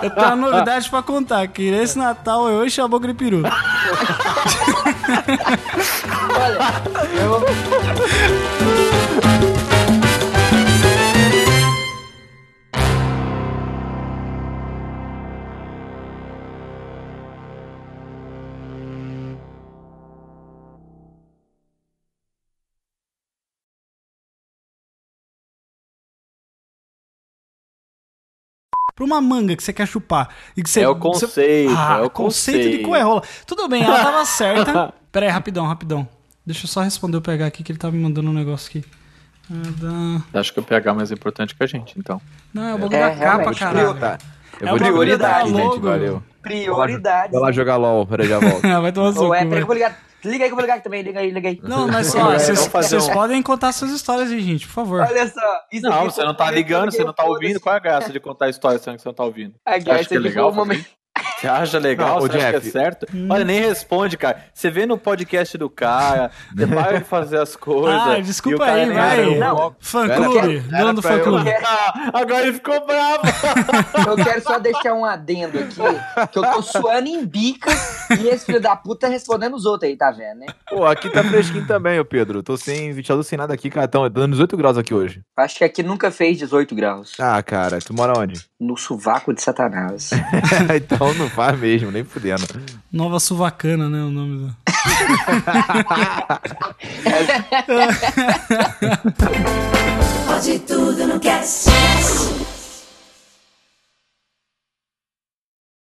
Eu tenho uma novidade pra contar, que esse Natal eu e Chabogre Peru. Olha, eu... Pra uma manga que você quer chupar. E que você, É o você- conceito, Ah, é o conceito de conceito. coerrola. Tudo bem, ela tava certa. Pera aí, rapidão, rapidão. Deixa eu só responder o PH aqui, que ele tava me mandando um negócio aqui. Acho que o PH é mais importante que a gente, então. Não, é o bagulho É, da capa, caralho. Tá. Eu É vou uma desligar prioridade, gente. logo. Valeu. Prioridades. Vai lá jogar LOL, peraí, já volto. Vai tomar Ou suco, é, peraí vou ligar. Liga aí que eu vou ligar também. Liga aí, liga aí. Não, mas É, só, vamos vocês vocês um- podem contar suas histórias aí, gente, por favor. Olha só. Isso Não, aqui você não tá ligando, você não tá ouvindo. Qual é a graça de contar a história sendo que você não tá ouvindo? A graça que é foi legal? um momento. Você acha legal? Não, você ô, acha que é Jeff. certo? Olha, nem responde, cara. Você vê no podcast do cara, você para de fazer as coisas. Ah, desculpa aí, vai. Não. Fã clube, dono do fã clube. eu- Ah, agora ele ficou bravo. Eu quero só deixar um adendo aqui, que eu tô suando em bica e esse filho da puta tá respondendo os outros aí, tá vendo, né? Pô, aqui tá fresquinho também, ô Pedro. Tô sem ventilador, sem nada aqui, cara. Tão dando 18 graus aqui hoje. Acho que aqui nunca fez 18 graus. Ah, cara, tu mora onde? No sovaco de Satanás. então não faz mesmo, nem fudendo. Nova Suvacana, né, o nome do... Pode tudo no cast.